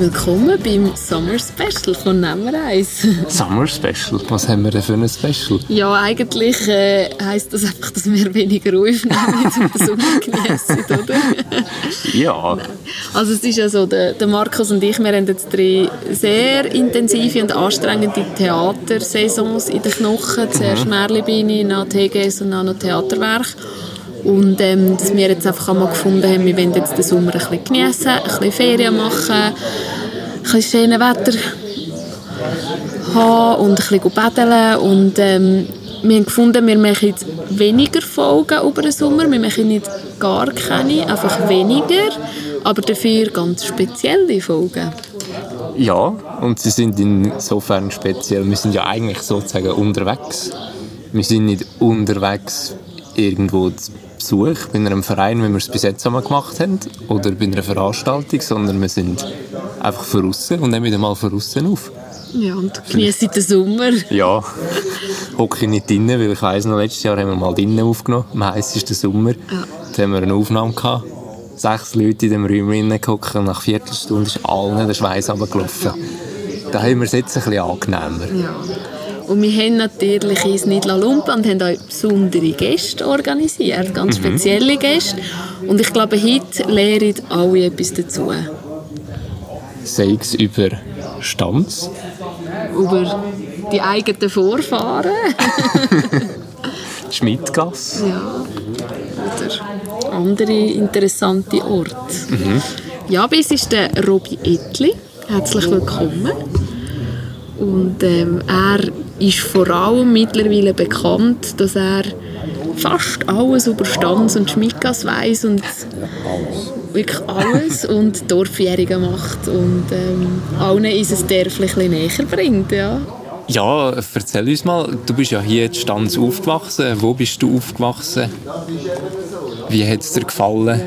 Willkommen beim Summer Special von Nummer 1. Summer Special? Was haben wir denn für ein Special? Ja, eigentlich äh, heisst das einfach, dass wir weniger aufnehmen und den Sommer genießen, oder? ja. Also es ist ja so, der, der Markus und ich, wir haben jetzt drei sehr intensive und anstrengende Theatersaisons in den Knochen. Zuerst mhm. Merlibini, dann TGS und dann noch Theaterwerk. Und ähm, dass wir jetzt einfach einmal gefunden haben, wir wollen jetzt den Sommer ein bisschen genießen, ein bisschen Ferien machen, ein bisschen schönes Wetter haben und ein bisschen baden. Und ähm, wir haben gefunden, wir machen weniger Folgen über den Sommer. Wir machen nicht gar keine, einfach weniger, aber dafür ganz spezielle Folgen. Ja, und sie sind insofern speziell. Wir sind ja eigentlich sozusagen unterwegs. Wir sind nicht unterwegs irgendwo Besuch bei einem Verein, wie wir es bis jetzt einmal gemacht haben, oder bei einer Veranstaltung, sondern wir sind einfach draußen und nehmen wieder mal draußen auf. Ja, und genießen den Sommer. Ja, hocke nicht drinnen, weil ich weiss noch, letztes Jahr haben wir mal drinnen aufgenommen, am heißesten Sommer. Ja. Da haben wir eine Aufnahme gehabt. Sechs Leute in dem Raum gehockt und nach einer Viertelstunde ist allen der Schweiß runtergelaufen. Da haben wir es jetzt ein bisschen angenehmer. Ja. Und wir haben natürlich ins Nidla Lumpa und haben auch besondere Gäste organisiert, ganz mhm. spezielle Gäste. Und ich glaube, heute lernen alle etwas dazu. Sei es über Stanz? Über die eigenen Vorfahren. Schmidtgasse? Ja. Oder andere interessante Orte. Mhm. Ja, bis ist der Robi Etli. Herzlich willkommen. Und ähm, er ist vor allem mittlerweile bekannt, dass er fast alles über Stanz und Schmickas weiß und wirklich alles und Dorfjährige macht und ähm, allen unser Dörfli ein näher bringt. Ja. ja, erzähl uns mal, du bist ja hier in Stanz aufgewachsen. Wo bist du aufgewachsen? Wie hat es dir gefallen?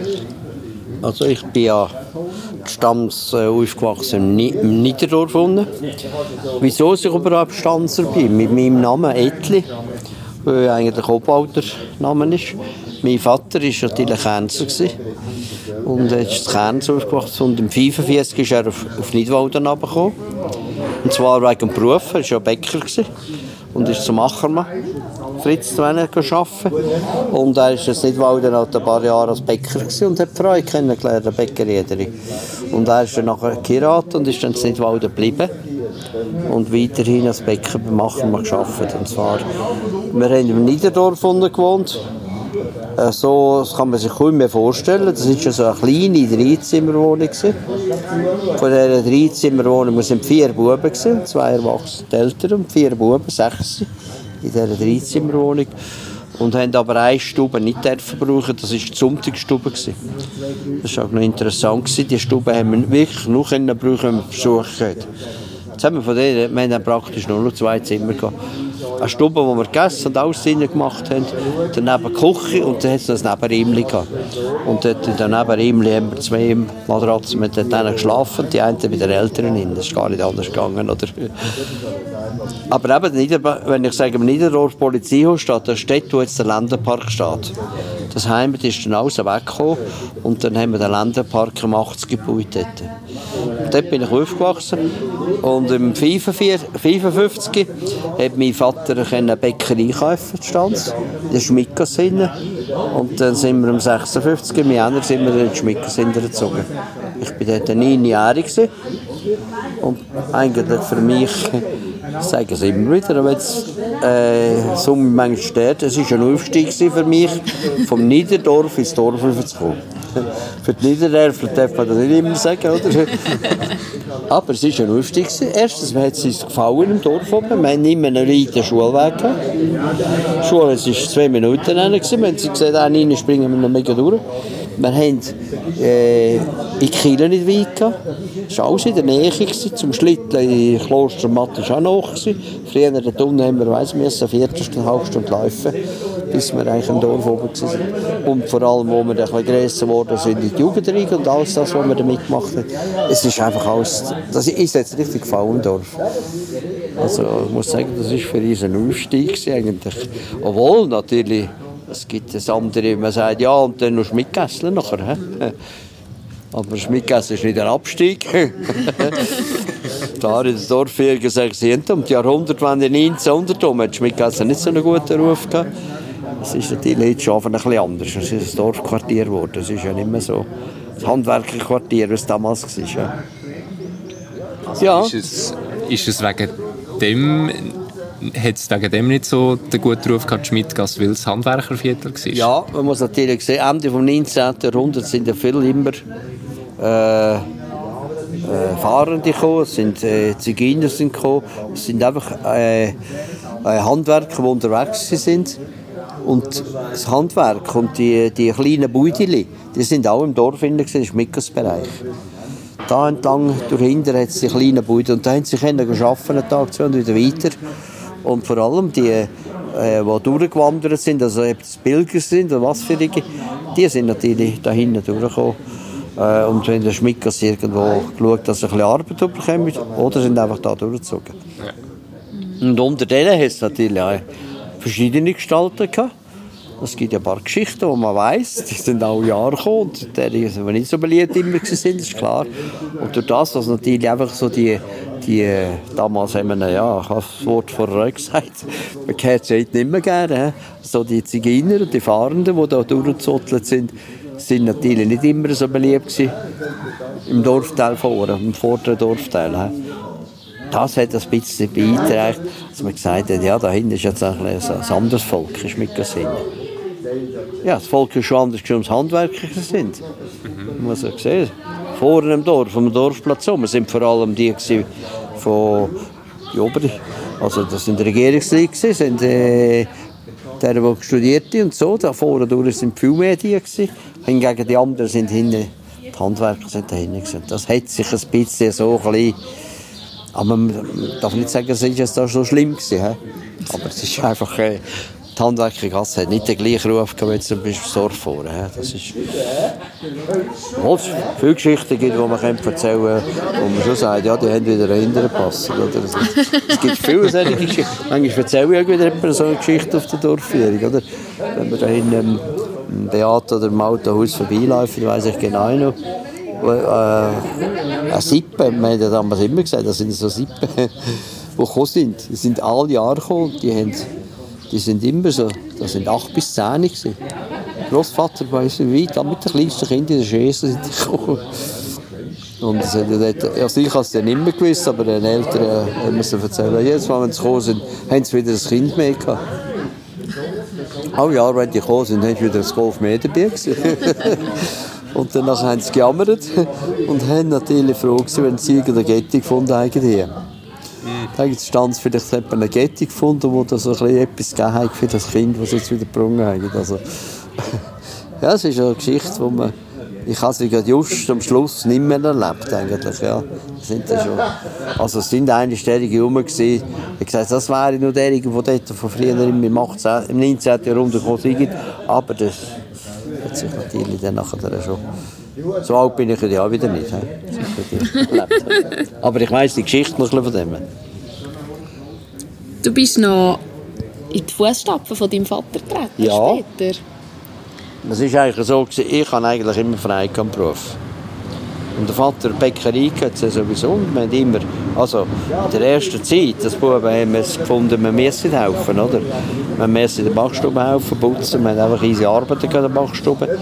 Also ich bin ja Stamms äh, aufgewachsen im Niederdorf unten. Wieso ich überhaupt Stanzer bin? Mit meinem Namen Etli, der eigentlich Name ist. Mein Vater war natürlich Kernzer und er ist Kernzer aufgewachsen und im 1945 ist er auf, auf Nidwalden gekommen. Und zwar wegen dem Beruf, er war ja Bäcker und ist zum Achermann Fritz zu arbeiten. Und er ist jetzt nicht weil er ein paar Jahre als Bäcker und hat die Frau kennengelernt, eine Bäckerjägerin. Und er ist dann nachher geheiratet und ist dann in Nidwalden geblieben und weiterhin als Bäcker beim Achermann gearbeitet. Und zwar, wir haben im Niederdorf gewohnt äh, so das kann man sich kaum mehr vorstellen. Das war so eine kleine Dreizimmerwohnung. Von dieser Dreizimmerwohnung waren vier Buben, zwei erwachsene Eltern und vier Buben, sechs in dieser Dreizimmerwohnung. Und haben aber eine Stube nicht dürfen brauchen, das war die Sonntagsstube. Das war auch noch interessant. Die Stube haben wir wirklich nur brauchen, wenn wir Besuch hatten. Jetzt haben wir von denen, wir haben praktisch nur noch zwei Zimmer gehabt eine Stube, wo wir gegessen und alles drinnen gemacht haben. Daneben die Küche und dann hat es ein Nebenräumchen gehabt. Und dort in dem Nebenräumchen haben wir zwei Matratzen mit denen geschlafen, die einen bei den Eltern hin. Das ist gar nicht anders gegangen. Oder? Aber eben, wenn ich sage, im Niederrohr Polizeihaus steht, da steht, wo jetzt der Länderpark steht. Das Heim ist dann alles weggekommen und dann haben wir den Länderpark im 80 gebaut dort. Dort bin ich aufgewachsen und im 55 hat mein Vater eine Bäckerei kaufen, Stanz, in Schmickasse Und dann sind wir im 56, im Januar sind wir in Schmickasse gezogen. Ich war dort neunjährig und eigentlich für mich, ich sage es immer wieder, wenn es äh, so manchmal steht, es war ein Aufstieg für mich, vom Niederdorf ins Dorf zu kommen. Für die Niedererfler darf man das nicht immer sagen, oder? Aber es war ein Aufstieg. Erstens hat es uns gefallen im Dorf oben. Wir haben immer einen weiten Schulweg gehabt. Die Schule war zwei Minuten. Wenn sie gesehen haben, springen wir noch mega durch. Wir haben äh, in Kiel nicht weit gehabt. Das war alles in der Nähe. Gewesen. Zum Schlitteln in Klostermatt war auch noch. Früher dort unten haben wir, weiss, müssen eine Viertelstunde, eine halbe Stunde laufen, bis wir eigentlich im Dorf oben waren. Und vor allem, wo wir ein grösser geworden sind, in die Jugendreihe und alles das, was wir da mitgemacht haben. Es ist einfach alles, das ist jetzt richtig gefallen im Dorf. Also ich muss sagen, das war für uns ein Aufstieg eigentlich. Obwohl natürlich es gibt das andere, man sagt, ja, und dann noch Schmidtgässler nachher. He? Aber Schmidgasse ist nicht der Abstieg. da in der Dorfjäger gesagt, sie haben um die Jahrhundertwende 1900 um, hat Schmidgasse nicht so einen guten Ruf gehabt. Es ist natürlich jetzt schon ein bisschen anders. Es ist ein Dorfquartier geworden. Es ist ja nicht mehr so das Handwerkerquartier, wie es damals war. Ja. Also ja. Ist, es, ist es wegen dem hat es wegen dem nicht so den guten Ruf gehabt, Schmidgasse, weil es Handwerkerviertel war? Ja, man muss natürlich sehen, Ende des 19. Jahrhunderts sind ja viele immer äh, äh, Fahrende gekommen, es sind äh, Zigeuner sind gekommen, es sind einfach äh, äh Handwerker, die unterwegs sind. Und das Handwerk und die, die kleinen Beuteli, die sind auch im Dorf in im Schmickersbereich. Da entlang, durch hinten hat es die kleinen Beute und da haben sie können einen Tag, zwei und wieder weiter. Und vor allem die, äh, die durchgewandert sind, also ob es Pilger sind oder was für die, die sind natürlich da hinten durchgekommen. Äh, und wenn der Schmickers irgendwo geschaut, dass sie ein bisschen Arbeit bekommen, oder sind einfach da durchgezogen. Und unter denen hat es natürlich auch verschiedene Gestalten gehabt. Es gibt ja ein paar Geschichten, die man weiß, die sind auch Jahre gekommen die sind nicht so beliebt immer sind, ist klar. Und durch das, dass natürlich einfach so die, die damals haben wir, ja, ich habe das Wort vorher gesagt, man kennt es heute nicht mehr gerne, so die Zigeuner und die Fahrenden, die da durchgezottelt sind, sind natürlich nicht immer so beliebt gewesen im Dorfteil vorne, im vorderen Dorfteil. Das hat ein bisschen beigetragen, dass man gesagt hat, ja, da hinten ist jetzt ein, ein anderes Volk, ist mitgesehen. Ja, das Volk ist schon anders, als es Handwerker sind. Mhm. Man muss sehen. Vorne im Dorf, am Dorfplatz um, sind vor allem die von die Oberen. Also das sind Regierungsleute, sind äh, die, die studiert und so. Da vorne durch sind viel mehr die gewesen. Hingegen die anderen sind hinten, die Handwerker sind da hinten gewesen. Das hat sich ein bisschen so ein bisschen, aber man darf nicht sagen, es ist da so schlimm gewesen. Aber es ist einfach, äh, die Handwerkergasse hat nicht den gleichen Ruf wie zum Beispiel das Dorf vor. Das ist, obwohl es viele Geschichten gibt, die man erzählen kann, wo man schon sagt, ja, die haben wieder einen hinteren Pass. Es gibt viele solche Geschichten. Manchmal erzähle ich wieder so eine Geschichte auf der Dorfführung. Oder? Wenn man da in einem Beat oder im Autohaus vorbeiläuft, weiß ich genau noch, äh, eine Sippe, wir haben ja damals immer gesagt, das sind so Sippen, die gekommen sind. Die sind alle Jahre gekommen die haben die sind immer so, das sind acht bis zehn gewesen. Großvater weiß nicht weit, mit den kleinsten Kindern in der Schäse sind die gekommen. Und das hat dort, also ich habe es dann immer gewusst, aber den Eltern haben mir erzählt, jedes Mal, wenn sie gekommen sind, haben sie wieder ein Kind mehr gehabt. Alle Jahre, wenn die gekommen sind, haben sie wieder ein Golf mehr dabei Und dann haben sie gejammert und haben natürlich froh gewesen, wenn sie irgendeine Getty gefunden haben. Da stand vielleicht hat man eine Kette gefunden, wo da so etwas gegeben hat für das Kind, das sie jetzt wieder gebrungen haben. Also, ja, es ist eine Geschichte, wo man ich habe sie just am Schluss nicht mehr erlebt, eigentlich, ja. Sind da schon, also es sind einige Städte rum gewesen. Ich gesagt, das wäre nur derjenige, der dort von früher im, 18, im 19. Jahrhundert gekommen. Aber das hat sich natürlich dann nachher schon... So alt bin ich ja wieder nicht. Aber ich weiss die Geschichte noch von dem. Du bist noch in die Fußstapfen von deinem Vater getreten ja. später. Es ist eigentlich so, ich habe eigentlich immer frei Beruf. Und der Vater Bäckerei hat es sowieso. Und wir haben immer, also in der ersten Zeit, das Buben haben wir gefunden, wir müssen helfen, oder? Wir müssen in der Backstube helfen, putzen, wir haben einfach easy arbeiten in der Backstube.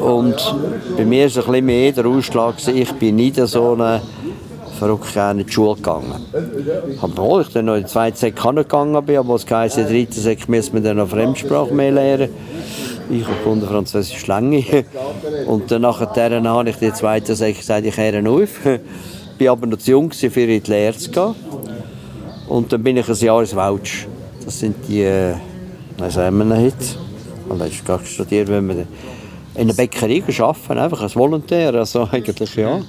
Und bei mir ist ein bisschen mehr der Ausschlag, ich bin nicht so eine verrückt gerne in die Schule gegangen. Obwohl ich dann noch in die zweite Sek gegangen bin, aber es heisst, in der dritten Sek müssen wir dann noch Fremdsprache mehr lernen. Ich habe Französisch lange. Und dann nachher habe ich die zweite Sek gesagt, ich höre auf. War aber noch zu jung, für in die Lehre zu gehen. Und dann bin ich ein Jahr ins Welsch. Das sind die, äh, was haben wir heute? Und dann habe ich studiert, wenn wir in der Bäckerei arbeiten, einfach als Volontär, also eigentlich ja.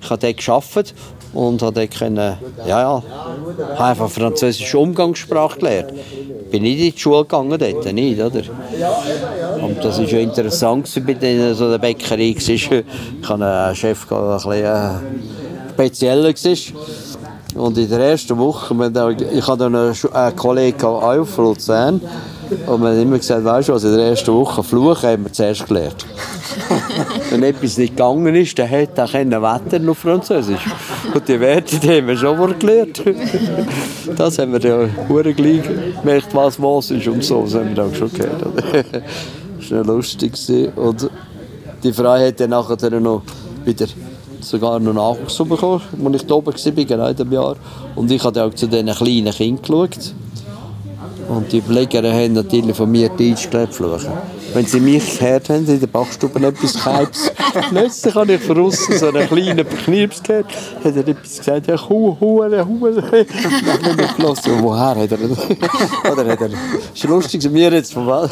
Ich habe dort gearbeitet und habe dort können, ja, ja, habe einfach französische Umgangssprache gelernt. Bin nicht in die Schule gegangen dort, nicht, oder? Und das war ja interessant bei so der Bäckerei. Ich hatte einen Chef, ein bisschen spezieller war. Und in der ersten Woche, ich hatte einen, einen Kollegen auf Luzern, Und man hat immer gesagt, weißt du was, in der ersten Woche fluchen haben wir zuerst gelernt. Wenn etwas nicht gegangen ist, dann hätte er können wettern auf Französisch. Und die Werte, die haben wir schon mal gelernt. Das haben wir ja hure gleich gemerkt, was was ist und so. Das haben wir auch schon gehört. Das war lustig. gewesen. Und die Frau hat dann nachher noch wieder sogar noch Nachwuchs bekommen, als ich da oben war, genau in dem Jahr. Und ich habe auch zu diesen kleinen Kindern geschaut. Und die Pfleger haben natürlich von mir Deutsch gelernt fluchen. Wenn sie mich gehört haben, in der Bachstube etwas Keibs, plötzlich habe ich von außen so einen kleinen Knirps gehört, hat er etwas gesagt, ja, Hu, Hure, Hure. Dann habe ich gelassen, woher hat er das? Oder hat er, ist lustig, mir jetzt vom Wald.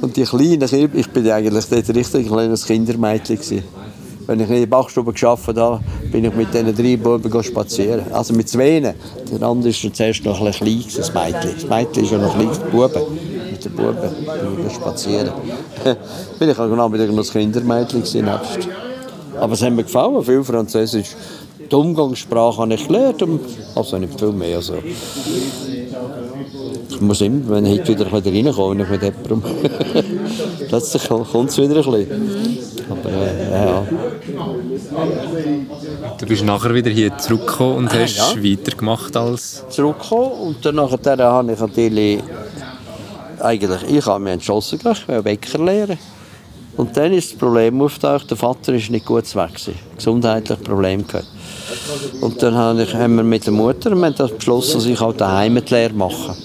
Und die kleinen Kinder, ich bin eigentlich dort richtig ein kleines Kindermädchen gewesen. Wenn ich in der Bachstube gearbeitet habe, bin ich mit diesen drei Buben spazieren. Also mit zwei. Der andere war zuerst noch ein klein, das Mädchen. Das Mädchen ist ja noch klein, die Buben. Mit den Buben bin ich spazieren. bin ich auch genau mit einem Kindermädchen gewesen. Aber es hat mir gefallen, viel Französisch. Die Umgangssprache habe ich gelernt, also nicht viel mehr. Also. Muss immer, wenn ich heute wieder reinkomme, ich mit jemandem... Plötzlich kommt es wieder ein bisschen. Aber äh, ja, Du bist nachher wieder hier zurückgekommen und hast ja. weitergemacht als... zurückgekommen und dann nachher habe ich natürlich eigentlich, ich habe mich entschlossen, ich will Bäcker lernen. Und dann ist das Problem aufgetaucht, der Vater ist nicht gut weg gewesen, gesundheitlich Problem gehabt. Und dann habe ich, haben wir mit der Mutter wir haben das beschlossen, dass ich halt daheim die Lehre mache.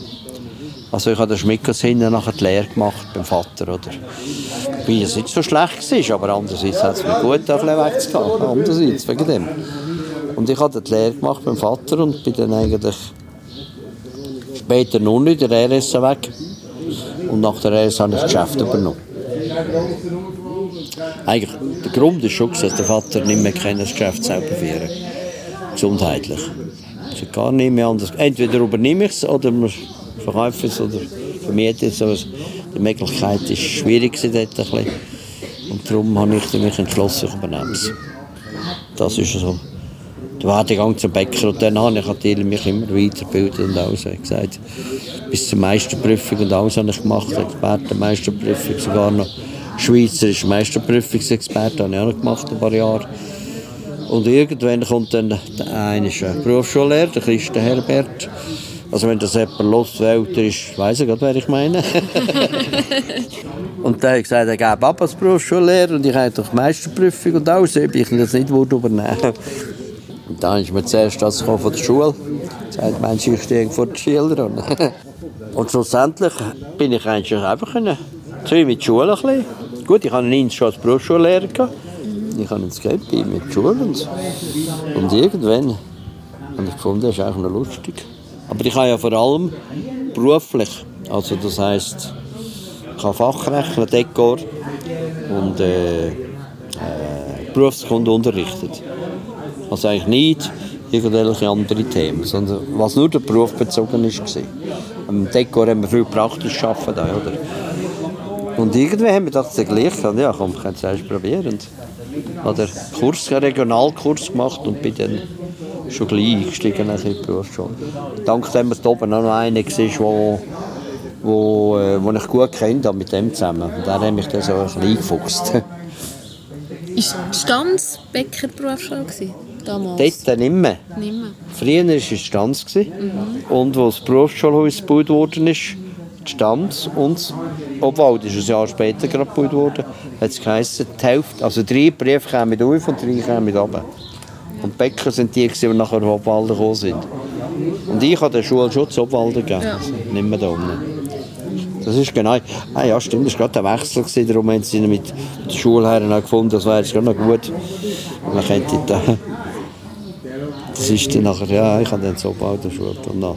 Also ich habe den Schmickers nachher die Lehre gemacht beim Vater, oder? Weil es nicht so schlecht war, aber andererseits hat es mir gut wegzugehen. Andererseits, wegen dem. Und ich habe die Lehre gemacht beim Vater und bin dann eigentlich später noch nicht der RS weg. Und nach der RS habe ich das Geschäft übernommen. Eigentlich, der Grund ist schon, dass der Vater nicht mehr das Geschäft selber führen Gesundheitlich. Also gar nicht mehr anders. Entweder übernehme ich es oder es oder vermieten es. Aber die Möglichkeit ist schwierig dort ein. Und darum habe ich mich entschlossen, ich übernehme es. Das ist so. Der Werdegang zum Bäcker und dann habe ich natürlich mich immer weitergebildet und alles. Ich gesagt, bis zur Meisterprüfung und alles habe ich gemacht, Expertenmeisterprüfung, sogar noch Schweizerische Meisterprüfungsexperte habe ich auch noch gemacht, ein paar Jahre. Und irgendwann kommt dann der eine Berufsschullehrer, der Christen Herbert. Also wenn das jemand los älter ist, weiss ich gerade, wer ich meine. und der hat gesagt, er gebe ab als Berufsschullehrer und ich habe doch Meisterprüfung und alles, ob ich das nicht würde übernehmen Und dann ist mir zuerst das von der Schule. Sagt, Mensch, ich stehe vor den Schülern. Und schlussendlich bin ich eigentlich einfach können, zu mit der Schule ein bisschen. Gut, ich hatte schon als Berufsschullehrer. gehabt. Ich habe gehabt, bin mit der Schule. Und, und irgendwann habe ich gefunden, das ist eigentlich noch lustig. Aber ich habe ja vor allem beruflich, also das heisst, ich habe Fachrechner, Dekor und äh, äh, Berufskunde unterrichtet. Also eigentlich nicht irgendwelche andere Themen, sondern was nur der Beruf bezogen ist. Am Dekor haben wir viel praktisch arbeiten, oder? Und irgendwann haben wir das gleich ja komm, ich kann es probieren. Den Kurs, einen Regionalkurs gemacht und bin dann schon gleich eingestiegen in die Berufsschule. Dank dem, dass da oben auch noch einer war, wo, wo, äh, wo ich gut kennt habe mit dem zusammen. Und der hat mich dann so ein bisschen eingefuchst. Ist Stanz Bäckerberufsschule? Damals? Dort nicht mehr. Nicht mehr. Früher war es Stanz. gewesen. Und als das Berufsschulhaus gebaut worden ist, die Stanz und das Obwald ist ein Jahr später gerade gebaut worden, hat es geheißen, die Hälfte, also drei Briefe kamen auf und drei kamen runter. Und Bäcker sind die, die nachher auf Obwalden gekommen sind. Und ich habe der Schule schon zu Obwalden gegeben, Ja. nicht mehr da unten. Das ist genau, ah ja stimmt, das war gerade der Wechsel, gewesen, darum haben sie mit der Schulherren auch gefunden, das wäre jetzt gerade noch gut. Dann könnte da, das ist dann nachher, ja, ich habe dann so gebaut, der Schule. Und dann,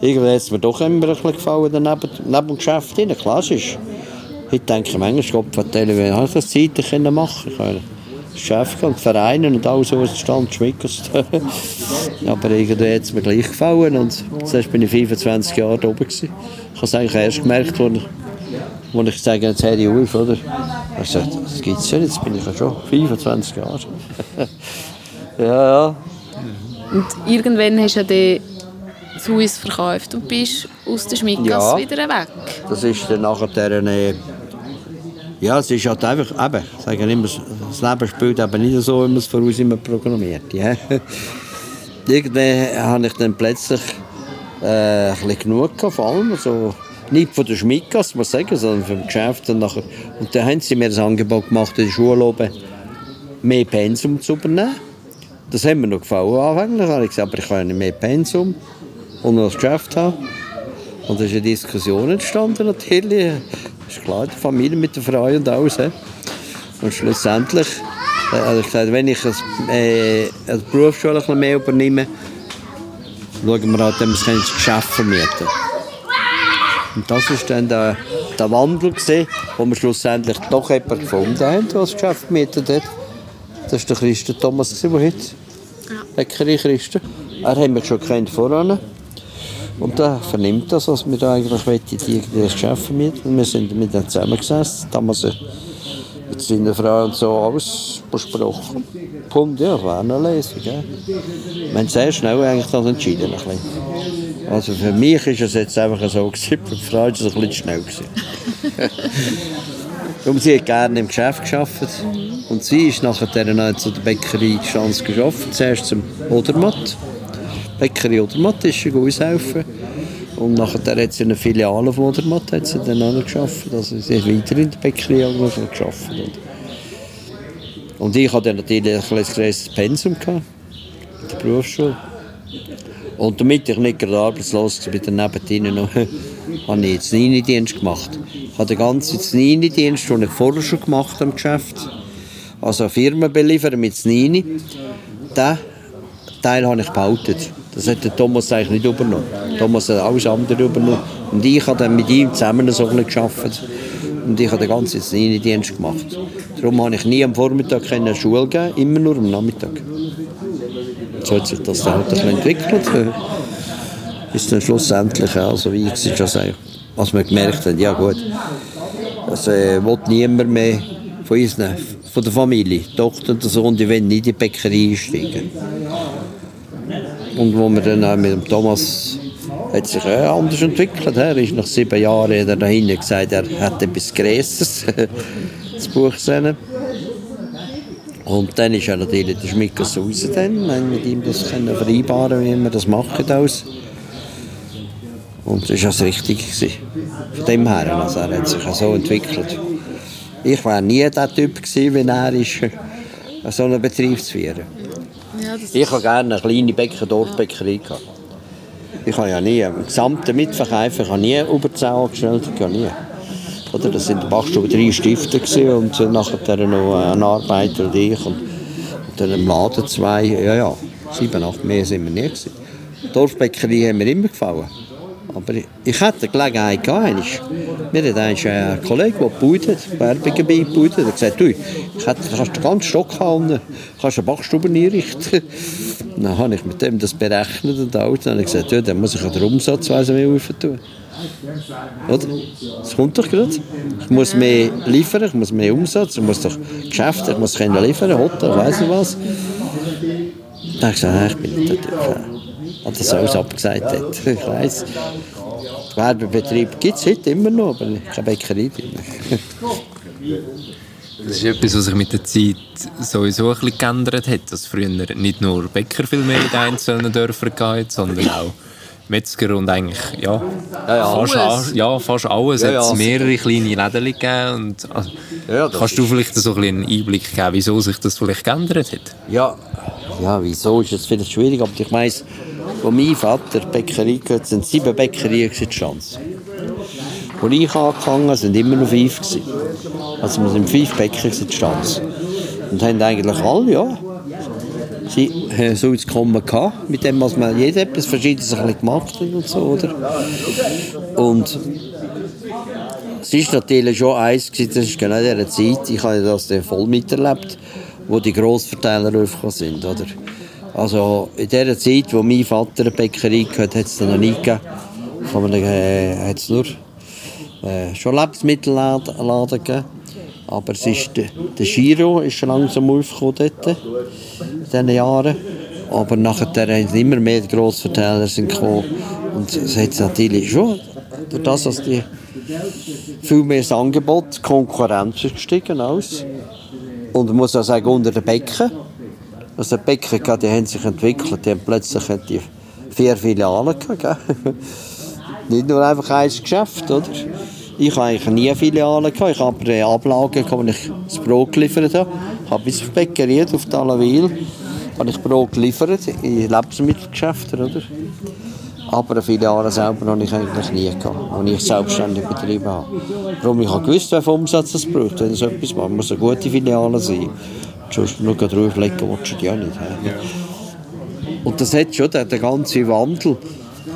irgendwann hat es mir doch immer ein bisschen gefallen, daneben, neben dem Geschäft es ist, heute denke ich manchmal, Gott habe ich das können machen Ich das Geschäft und Vereine und alles so stand, Schmickers. Aber irgendwie hat es mir gleich gefallen und zuerst bin ich 25 Jahre da oben. Gewesen. Ich habe es eigentlich erst gemerkt, als ich, ich sage, jetzt höre ich auf, oder? Ich sagte, das gibt es schon, jetzt bin ich ja schon 25 Jahre. ja, ja. Und irgendwann hast du ja dann zu uns verkauft und bist aus der Schmiedgasse Ja. wieder weg. Das ist dann nachher eine ja, es ist halt einfach, eben, sagen immer, das Leben spielt eben nicht so, wie man es voraus immer programmiert. Ja. Irgendwann habe ich dann plötzlich äh, ein bisschen genug gehabt, vor allem so, nicht von der Schmiedgasse, muss ich sagen, sondern vom Geschäft. Und, nachher, und dann haben sie mir das Angebot gemacht, in der Schule oben mehr Pensum zu übernehmen. Das hat mir noch gefallen anfänglich. habe ich gesagt, aber ich kann ja nicht mehr Pensum und noch das Geschäft haben. Und da ist eine Diskussion entstanden natürlich. Ist klar, die Familie mit der Frau und alles. he. Und schlussendlich äh, habe ich gesagt, wenn ich äh, die Berufsschule ein mehr übernehme, schauen wir halt, ob wir das ins Geschäft vermieten Und das war dann der, der Wandel, gewesen, wo wir schlussendlich doch jemanden gefunden haben, der das Geschäft vermietet hat. Das war der Christen Thomas, der heute Bäckerei Christen. Er hat mich schon kennt voran. Und da vernimmt das, was wir eigentlich wollen, die das Geschäft vermieten. Und wir sind mit denen zusammengesessen, damals äh, mit seiner Frau und so alles besprochen. Punkt, ja, war eine Lesung. Ja. Wir haben sehr schnell eigentlich das entschieden. Ein. Also für mich ist es jetzt einfach so, gewesen, für die Frau war es ein bisschen schnell. Gewesen. Sie hat gerne im Geschäft gearbeitet. Und sie ist nachher dann zu der Bäckerei Schanz gearbeitet, zuerst zum Odermatt. Bäckerei Odermatt ist aushelfen. Und nachher hat sie eine Filiale von Odermatt hat sie dann auch gearbeitet. Also sie hat weiter in der Bäckerei noch gearbeitet. Und ich hatte natürlich ein kleines Pensum gehabt, in der Berufsschule. Und damit ich nicht gerade arbeitslos war, bin nebenbei noch, habe ich jetzt Nini-Dienst gemacht. Ich habe den ganzen Nini-Dienst, den ich vorher schon gemacht habe im Geschäft, also Firmen beliefern mit Nini, den Teil habe ich behalten. Das hat der Thomas eigentlich nicht übernommen. Thomas hat alles andere übernommen. Und ich habe dann mit ihm zusammen so gearbeitet. Und ich habe den ganzen Nini-Dienst gemacht. Darum habe ich nie am Vormittag keine Schule gegeben, immer nur am Nachmittag. So hat sich das dann halt ein entwickelt. Äh, Ist dann schlussendlich auch so wie ich es eigentlich, als wir gemerkt haben, ja gut, es äh, will niemand mehr von uns, von der Familie, die Tochter und der Sohn, die wollen nicht in die Bäckerei einsteigen. Und wo wir dann auch mit dem Thomas hat sich äh, anders entwickelt. Er ist nach sieben Jahren hat er dahin gesagt, er hat etwas Größeres das Buch gesehen. Und dann ist er natürlich der Schmickers raus. Dann. Wir haben mit ihm das können vereinbaren, wie wir das machen. Aus. Und das war das Richtige. Von dem her, also er hat sich auch so entwickelt. Ich war nie der Typ gewesen, wie er ist, so einen Betrieb zu führen. Ich habe gerne eine kleine Bäcker, Dorfbäckerei gehabt. Ich habe ja nie, im gesamten Mitverkäufer, ich habe nie über 10 Angestellte, ich habe nie. Oder, das sind in Bachstube drei gewesen und nachher noch ein Arbeiter und ich und, und dann im Laden zwei, ja ja, sieben, acht, mehr sind wir nie gewesen. Die Dorfbäckerei hat mir immer gefallen. Aber ich, hatte Gelegenheit gehabt. Mir hat ein Kollege, der bautet, Werbegebiet bautet, hat gesagt, du, ich hätte, kannst den ganzen Stock haben, kannst eine Backstube einrichten. Dann habe ich mit dem das berechnet und alles. Dann habe ich gesagt, ja, dann muss ich den Umsatz mehr tun. Oder? Das kommt doch gerade. Ich muss mehr liefern, ich muss mehr Umsatz, ich muss doch Geschäfte, ich muss können liefern, Hotel, ich weiss nicht was. Dann habe ich gesagt, ich bin nicht der Typ. Hat das alles abgesagt hat. Ich weiss. Werbebetrieb gibt es heute immer noch, aber keine Bäckerei drin. Das ist etwas, was sich mit der Zeit sowieso ein bisschen geändert hat. Dass früher nicht nur Bäcker viel mehr in den einzelnen Dörfern gab, sondern auch Metzger und eigentlich ja, Ja, ja, fast, alles. all, ja, fast alles. Ja, hat es ja. mehrere kleine Läden gegeben. Und, also, Ja, kannst du vielleicht so ein bisschen einen Einblick geben, wieso sich das vielleicht geändert hat? Ja, ja, wieso ist das vielleicht schwierig, aber ich weiss, wo mein Vater die Bäckerei gehört, sind sieben Bäckerien in Schanz. Als ich angefangen habe, sind immer noch fünf. Gewesen. Also wir sind fünf Bäcker in Schanz. Und haben eigentlich alle, ja, sie äh, so ins Kommen gehabt, mit dem, was man jeder etwas Verschiedenes gemacht hat und so, oder? Und es ist natürlich schon eins, das ist genau in dieser Zeit, ich habe das voll miterlebt, wo die Grossverteiler aufgekommen sind, oder? Also in der Zeit, wo mein Vater eine Bäckerei gehört, hat es noch nie gegeben. Von einem, äh, nur äh, schon Lebensmittelladen Laden gegeben. Aber es ist, der, Giro ist schon langsam aufgekommen dort, in diesen Jahren. aber nachher haben immer mehr Grossverteiler sind gekommen. Und es hat natürlich schon, durch das, dass die viel mehr das Angebot, die Konkurrenz ist gestiegen aus. Und man muss auch sagen, unter den Becken. Also die Becken, die haben sich entwickelt, die haben plötzlich die vier Filialen gehabt. Nicht nur einfach ein Geschäft, oder? Ich habe eigentlich nie Filialen gehabt. Ich habe aber Ablagen, wo ich das Brot geliefert habe. Ich habe bis auf die Bäckerei auf Talawil habe ich Brot geliefert in Lebensmittelgeschäften, oder? Aber eine Filiale selber habe ich eigentlich nie gehabt, als ich selbstständig betrieben habe. Darum ich habe gewusst, viel Umsatz es braucht, wenn es etwas macht. muss eine gute Filiale sein. Sonst nur drauflegen willst du die auch nicht. Und das hat schon, der, der ganze Wandel,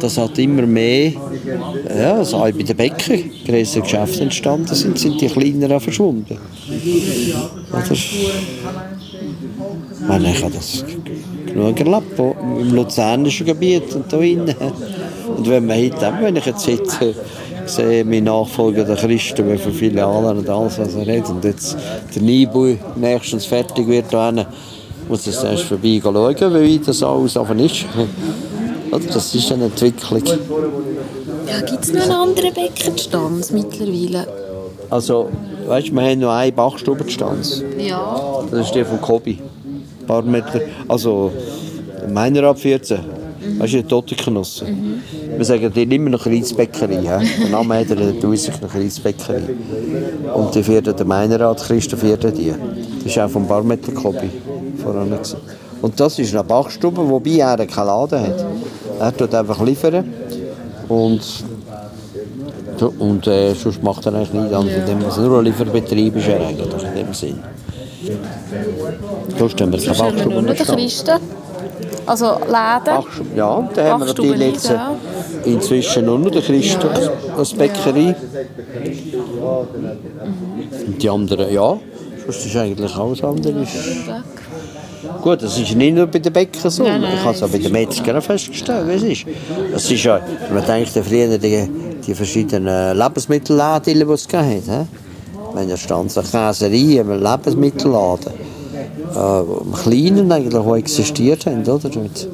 das hat immer mehr, ja, also auch bei den Bäckern, größere Geschäfte entstanden sind, sind die kleineren verschwunden. Oder? Ich meine, ich habe das genug erlebt, im luzernischen Gebiet und da innen. Und wenn man heute, wenn ich jetzt heute sehe, mein Nachfolger, der Christen, wie viele Filialen und alles, was er hat, und jetzt der Nibu nächstens fertig wird, da muss ich erst vorbei schauen, wie weit das alles ist. Das ist eine Entwicklung. Ja, Gibt es noch einen anderen Beckenstanz mittlerweile? Also, weißt du, wir haben noch einen Bachstubenstanz. Ja. Das ist der von Kobi. Ein paar Meter. Also, meiner ab 14. Mhm. Weißt du, die Totikenosse. Mhm. Wir sagen, die immer noch Reisbäckerei. Ja? Der Name hat er, der sich noch Reisbäckerei. Und die vierte, der Meinerrat, Christoph vierte die. Das ist auch vom Barmeter Kobi voran. Und das ist eine Bachstube, wobei er keinen Laden hat. Er tut einfach liefern und, und äh, sonst macht er eigentlich nichts anderes, indem es nur ein Lieferbetrieb ist er eigentlich in dem Sinn. Sonst haben wir keine Bachstube nur den Christen. Also Läden? Bachstube, ja, da haben wir natürlich jetzt inzwischen nur noch den Christen als Bäckerei. Und die anderen, ja, sonst ist eigentlich alles andere. Gut, das ist nicht nur bei den Bäckern so. Nein, nein, ich habe es auch bei den Metzgern festgestellt, es ist. Das ist ja, man denkt ja früher die, die verschiedenen Lebensmittelläden, die es gegeben hat. Wenn ja stand eine Käserei, ein Lebensmittelladen. Äh, Kleinen eigentlich, die existiert haben, oder? Und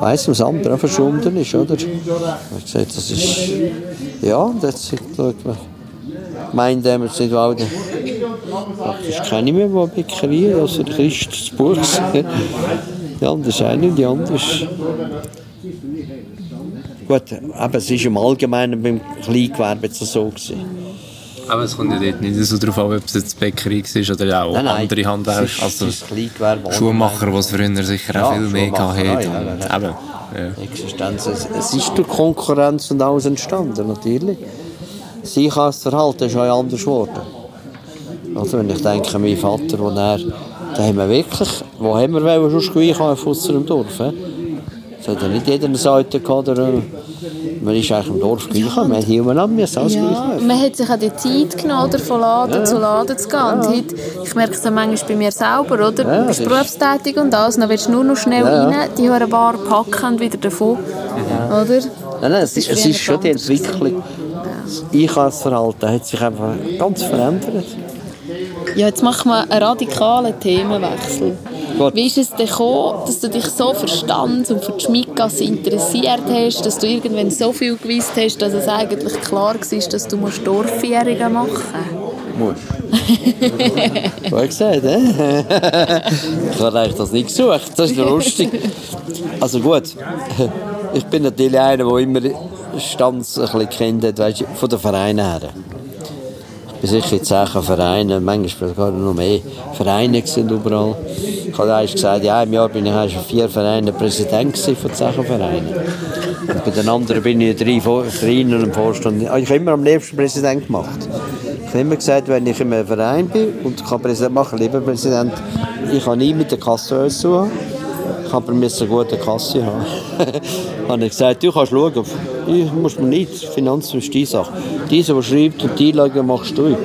weiss, was andere verschwunden ist, oder? Ich gesagt, das ist, ja, das ist, meint er, es sind auch Praktisch keine mehr, die Bäckerei, also der Christ, das Buch. Die andere ist eine die andere ist... Gut, aber es war im Allgemeinen beim Kleingewerbe so. Gewesen. Aber es kommt ja dort nicht so darauf an, ob es jetzt Bäckerei war oder auch nein, nein, andere Handwerker. Also Schuhmacher, die es früher sicher ja, auch viel mehr gehabt ja, ja. Existenz. Es ist durch Konkurrenz und alles entstanden, natürlich. Das Einkaufsverhalten ist auch anders geworden. Also wenn ich denke, mein Vater, wo er, da haben wir wirklich, wo haben wir wollen, sonst gleich auf unserem Dorf. He? Es hat ja nicht jeder eine Seite gehabt, oder, man ist eigentlich im Dorf gleich, ja, man hier umeinander alles ja, gleich. Man hat sich auch die Zeit genommen, oder, von Laden ja. zu Laden zu gehen. Ja. Und heute, ich merke es manchmal bei mir selber, oder? Ja, du bist berufstätig und alles, dann willst du nur noch schnell ja. rein, die hören Bar packen und wieder davon, oder? Nein, nein, es, ist, es ist schon die Entwicklung. Das Einkaufsverhalten hat sich einfach ganz verändert. Ja, jetzt machen wir einen radikalen Themenwechsel. Gut. Wie ist es denn gekommen, dass du dich so für Stanz und für die Schmiedgasse interessiert hast, dass du irgendwann so viel gewusst hast, dass es eigentlich klar war, dass du Dorfjährige machen musst? Was ich gesagt, eh? ich habe eigentlich das nicht gesucht, das ist lustig. Also gut, ich bin natürlich einer, der immer Stanz ein bisschen kennt, weißt, von den Vereinen her sicher zehn Vereinen, manchmal gar noch mehr Vereine sind überall. Ich habe einmal gesagt, ja, im Jahr bin ich schon vier Vereine Präsident von zehn Vereinen. Und bei den anderen bin ich drei, drei einem Vorstand. Ich habe immer am liebsten Präsident gemacht. Ich habe immer gesagt, wenn ich in einem Verein bin und kann Präsident machen, lieber Präsident, ich kann nie mit der Kasse zu tun aber eine gute Kasse haben. habe ich gesagt, du kannst schauen, ich muss mir nicht, Finanz- und Steuersache. Diese, die schreibt und die Einlage machst du.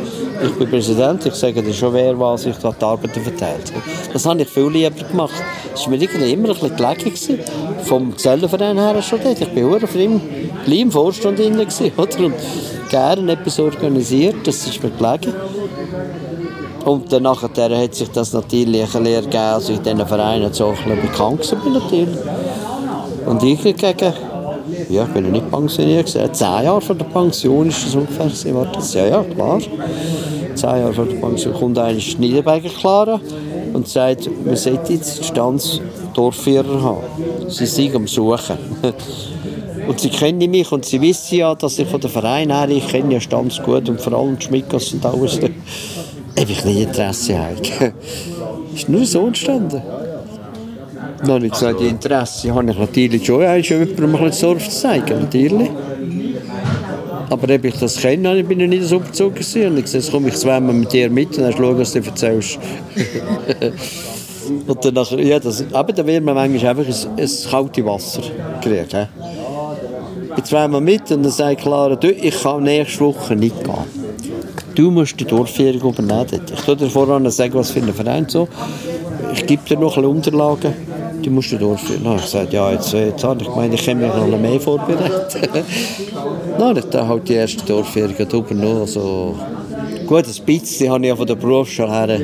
Ich bin Präsident, ich sage dir schon, wer was ich da die Arbeiter verteilt. Das habe ich viel lieber gemacht. Das war mir immer ein bisschen gelegen. Vom Gesellenverein her schon dort. Ich war für ihn im Vorstand drin? Und gerne etwas organisiert, das ist mir gelegen. Und dann nachher hat sich das natürlich ein bisschen ergeben, als ich in diesen Vereinen so ein bekannt war natürlich. Und ich gegen, ja, ich bin noch nicht pensioniert, zehn Jahre vor der Pension ist das ungefähr, war das? Ja, ja, klar. Zehn Jahre vor der Pension kommt einer Schneiderberger Clara und sagt, wir sollten jetzt Standsdorfführer haben. Sie sind am Suchen. Und sie kennen mich und sie wissen ja, dass ich von der Verein her, ich kenne ja Stanz gut und vor allem die Schmickers und alles, habe ich nie Interesse habe. ist nur so entstanden. Habe ich gesagt, die Interesse habe ich natürlich schon, ja, jemandem ein bisschen Dorf zu zeigen, natürlich. Aber ob ich das kenne, bin ich nicht so überzeugt. Und ich gesagt, jetzt komme ich zweimal mit dir mit und dann schaue, was du erzählst. und dann nachher, ja, das, aber dann wird man manchmal einfach ins, ins kalte Wasser. He? Ich bin zweimal mit und dann sagt Clara, du, ich kann nächste Woche nicht gehen. Du musst die Durchführung übernehmen. Ich tue dir voran sagen, was für ein Verein so. Ich gebe dir noch ein Unterlagen die musst du durchführen. Dann habe ich gesagt, ja, jetzt, jetzt habe ich gemeint, ich kann mich noch mehr vorbereiten. Dann ich dann halt die erste Durchführung übernommen. Also, gut, ein bisschen habe ich ja von der Berufsschule her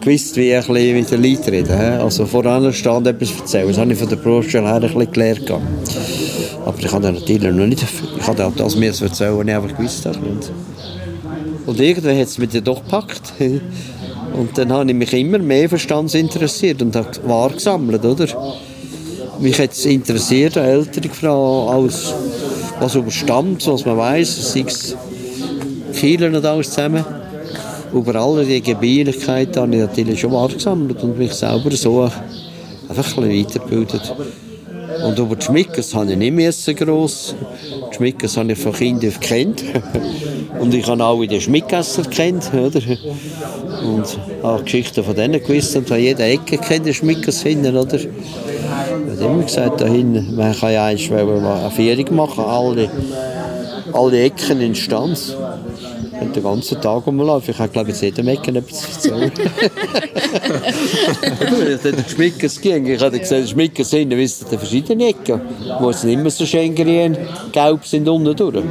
gewusst, wie ich mit den Leuten rede. Also voran stand etwas erzählen. Das habe ich von der Berufsschule her ein bisschen gelernt. Aber ich habe natürlich noch nicht, ich habe das mir erzählen, was ich einfach gewusst habe. Und, irgendwann hat es mich doch gepackt. Und dann habe ich mich immer mehr interessiert und habe Ware gesammelt, oder? Mich hat es interessiert, eine ältere Frau, alles, was über Stanz, was man weiß, sei es Kielen und alles zusammen. Über alle die Gebieligkeiten habe ich natürlich schon Ware gesammelt und mich selber so einfach ein bisschen weitergebildet. Und über die Schmickers habe ich nicht mehr so gross. Die Schmickers habe ich von Kindern gekannt. Und ich habe auch die Schmickesser kennt, oder? Und habe Geschichten von denen gewusst und an jeder Ecke kennt die Schmickers finden, oder? Ich habe immer gesagt, dahin, man kann ja eigentlich eine Führung machen, alle, alle Ecken in Stanz. Und den ganzen Tag rumlaufen. Ich habe, glaube ich, jedem Ecken etwas zu erzählen. Wenn ich dann Schmickers ging, ich habe gesagt, Schmickers sind, wisst ihr, verschiedene Ecken, wo es nicht mehr so schön grün, gelb sind unten durch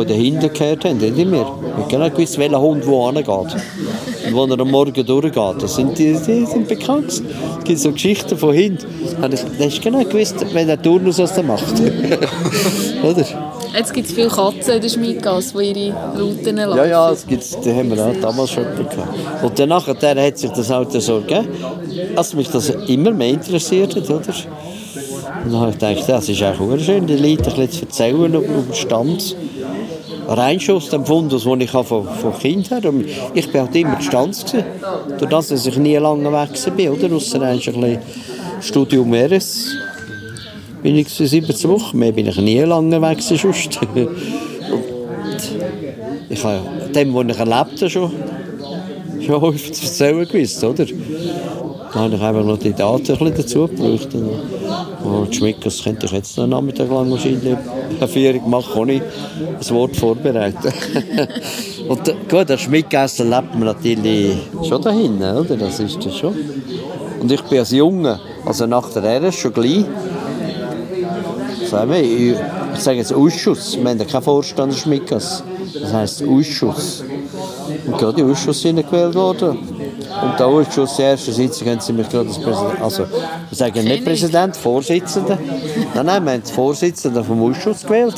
die dahinter gehört haben, nicht mehr. Ich genau gewusst, welcher Hund wo hingeht. Und wo er am Morgen durchgeht. Das sind, die, die sind bekannt. Es gibt so Geschichten von hinten. Da hast genau gewusst, wenn der Turnus was er macht. Oder? Jetzt gibt es viele Katzen in der Schmiedgasse, die ihre Routen laufen. Ja, ja, das gibt's, die haben wir auch damals schon gehabt. Und danach der hat sich das Auto so gegeben, dass mich das immer mehr interessiert hat, oder? Und dann habe ich gedacht, das ist eigentlich schön, die Leute ein bisschen zu erzählen über, über Stand rein schon aus dem Fundus, den ich von, von Kind her habe. Ich war halt immer Stanz. Durch das, dass ich nie lange weg war, oder? Ausser ein bisschen Studium RS. Bin ich 17 Wochen, mehr bin ich nie lange weg sonst. ich habe dem, was ich erlebt habe, schon, schon häufig zu erzählen gewusst, oder? Dann habe ich einfach noch die Daten ein dazu gebraucht. Und die Schmickers könnte ich jetzt noch Nachmittag lang wahrscheinlich eine Führung machen, ohne ein Wort vorbereiten. und gut, das Schmickessen lebt man natürlich schon dahin, oder? Das ist das schon. Und ich bin als Junge, also nach der RS schon gleich, ich, ich sage jetzt Ausschuss, wir haben ja keinen Vorstand Schmickers. Das heisst Ausschuss. Und gerade die Ausschuss sind gewählt worden. Und der Ausschuss, die erste Sitzung, haben sie mich gerade als Präsident, also, wir sagen nicht Präsident, Vorsitzender. Nein, nein, wir haben den Vorsitzenden vom Ausschuss gewählt.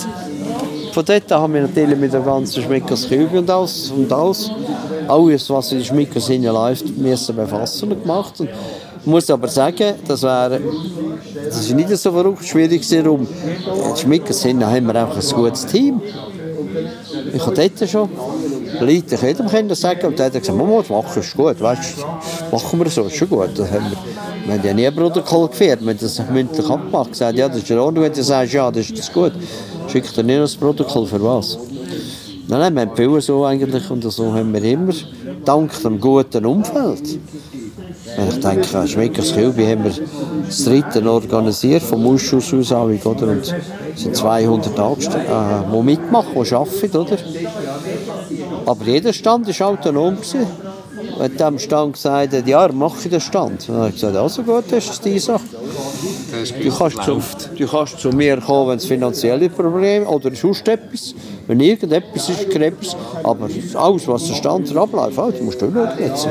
Von dort haben wir natürlich mit der ganzen Schmickers Kübe und alles, und alles, alles, was in den Schmickers läuft, müssen befassen und gemacht. Und ich muss aber sagen, das wäre das nicht so verrückt schwierig darum. Die Schmickers haben wir einfach ein gutes Team. Ich habe dort schon Leute jedem können sagen und dann hat gesagt, Mama, das machen ist gut, weißt, machen wir so, ist schon gut. Das haben wir, wir haben ja nie ein Protokoll geführt, wir haben das mündlich abgemacht, gesagt, ja, das ist in Ordnung, wenn du sagst, ja, das ist das gut, schickt er nicht das Protokoll, für was? Nein, nein, wir haben viel so eigentlich und so haben wir immer, dank dem guten Umfeld. Ich denke, an Schmeckers Kilby haben wir das dritte organisiert, vom Ausschuss aus, oder? Und es sind 200 Angestellte, äh, die mitmachen, die arbeiten, oder? Aber jeder Stand war autonom. Gewesen. Wenn dem Stand gesagt hat, ja, mache ich den Stand. Dann habe ich gesagt, also gut, das ist die Sache. Du kannst, zu, du kannst zu mir kommen, wenn es finanzielle Probleme oder sonst etwas, wenn irgendetwas ist, etwas, aber alles, was der Stand abläuft, oh, du musst du schauen jetzt.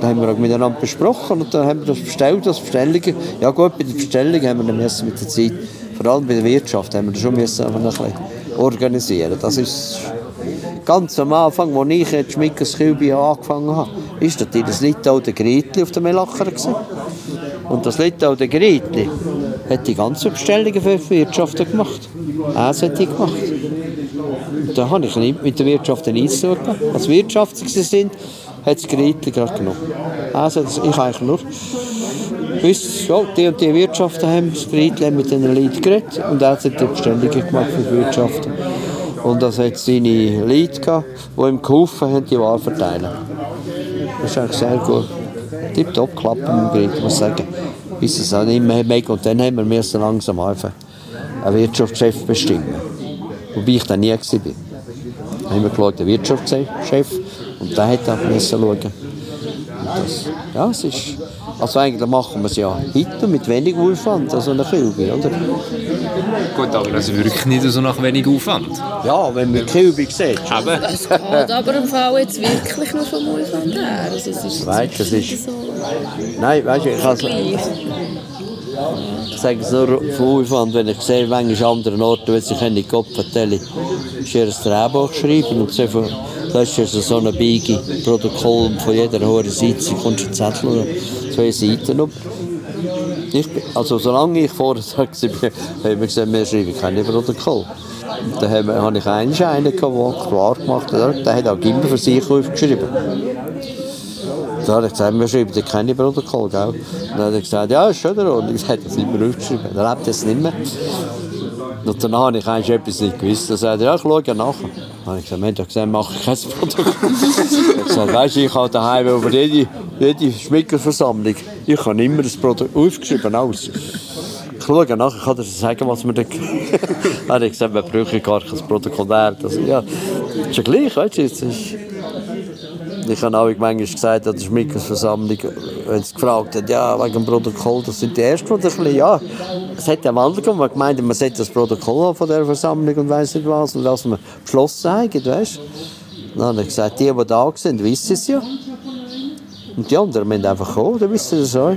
Da haben wir miteinander besprochen und dann haben wir das bestellt, das Bestellungen. Ja gut, bei der Bestellung haben wir dann mit der Zeit, vor allem bei der Wirtschaft, haben wir schon müssen ein bisschen organisieren. Das ist ganz am Anfang, als ich jetzt Schmickers angefangen habe, ist natürlich das Litau der Gretli auf dem Melacher gewesen. Und das Litau der Gretli hat die ganzen Bestellungen für die Wirtschaft gemacht. Er hat die gemacht. Und da habe ich nicht mit der Wirtschaft tun. Als Wirtschaftler sind, hat das Gretli gerade genommen. Also ich eigentlich nur gewusst, ja, die und die Wirtschaften haben das Gretli mit den Leuten geredet und er hat die Bestellungen gemacht für die Wirtschaft. Und das hat seine Leute gehabt, die ihm geholfen haben, die Ware verteilen. Das ist eigentlich sehr gut. Tipptopp klappen mit dem Gretli, muss ich sagen. Bis es auch nicht mehr weg und dann haben wir langsam einfach einen Wirtschaftschef bestimmen. Wobei ich dann nie war. Dann haben wir geschaut, den Wirtschaftschef und der hat dann müssen schauen. Das, ja, es ist, also eigentlich machen wir es ja heute mit wenig Aufwand, also eine Kühlbe, oder? Gut, aber das wirkt nicht so nach wenig Aufwand. Ja, wenn man Kühlbe sieht. Aber Es geht aber im Fall jetzt wirklich nur vom Aufwand her. Also es ist Weißt, das ist- so Nein, weißt du, ich kann gleich. Ich sage es nur von Aufwand, wenn ich sehe, manchmal an anderen Orten, wenn sich in Kopf vertelle, ist ihr ein Drehbuch geschrieben und so von, das ist so ein Bigi, Protokoll von jeder hohen Seite, kommst du Zettel oder zwei Seiten ab. Ich, also solange ich vorher war, haben wir gesagt, wir schreiben keine Protokoll. Und wir- habe ich einen gehabt, der klar gemacht hat, der hat auch immer für sich aufgeschrieben. Da habe ich gesagt, wir schreiben keine Protokoll, gell? Und dann hat er gesagt, ja, ist schon in Ordnung. Ich habe das nicht mehr aufgeschrieben. Dann lebt es nicht mehr. Und danach habe ich eigentlich etwas nicht gewusst. Dann sagte er, ja, ich schaue nachher. Dann habe ich gesagt, doch gesagt, mache ich kein Protokoll. ich gesagt, ich habe daheim über jede, jede Schmickerversammlung, ich habe immer das Protokoll aufgeschrieben, alles. Ich schaue nachher, ich kann dir sagen, was wir da... Dann habe ich gesagt, wir brauchen gar kein Protokoll. Das, ja, das ist ja gleich, weißt du, jetzt ist... Ich habe auch manchmal gesagt an der Schmickersversammlung, wenn sie gefragt hat, ja, wegen dem Protokoll, das sind die Ersten, die ein bisschen, ja, es hat ja Wandel gegeben, man gemeint, man sollte das Protokoll haben von dieser Versammlung und weiss nicht was, und was wir beschlossen haben, weißt. Dann habe ich gesagt, die, die da sind, wissen es ja. Und die anderen müssen einfach kommen, dann wissen sie es auch.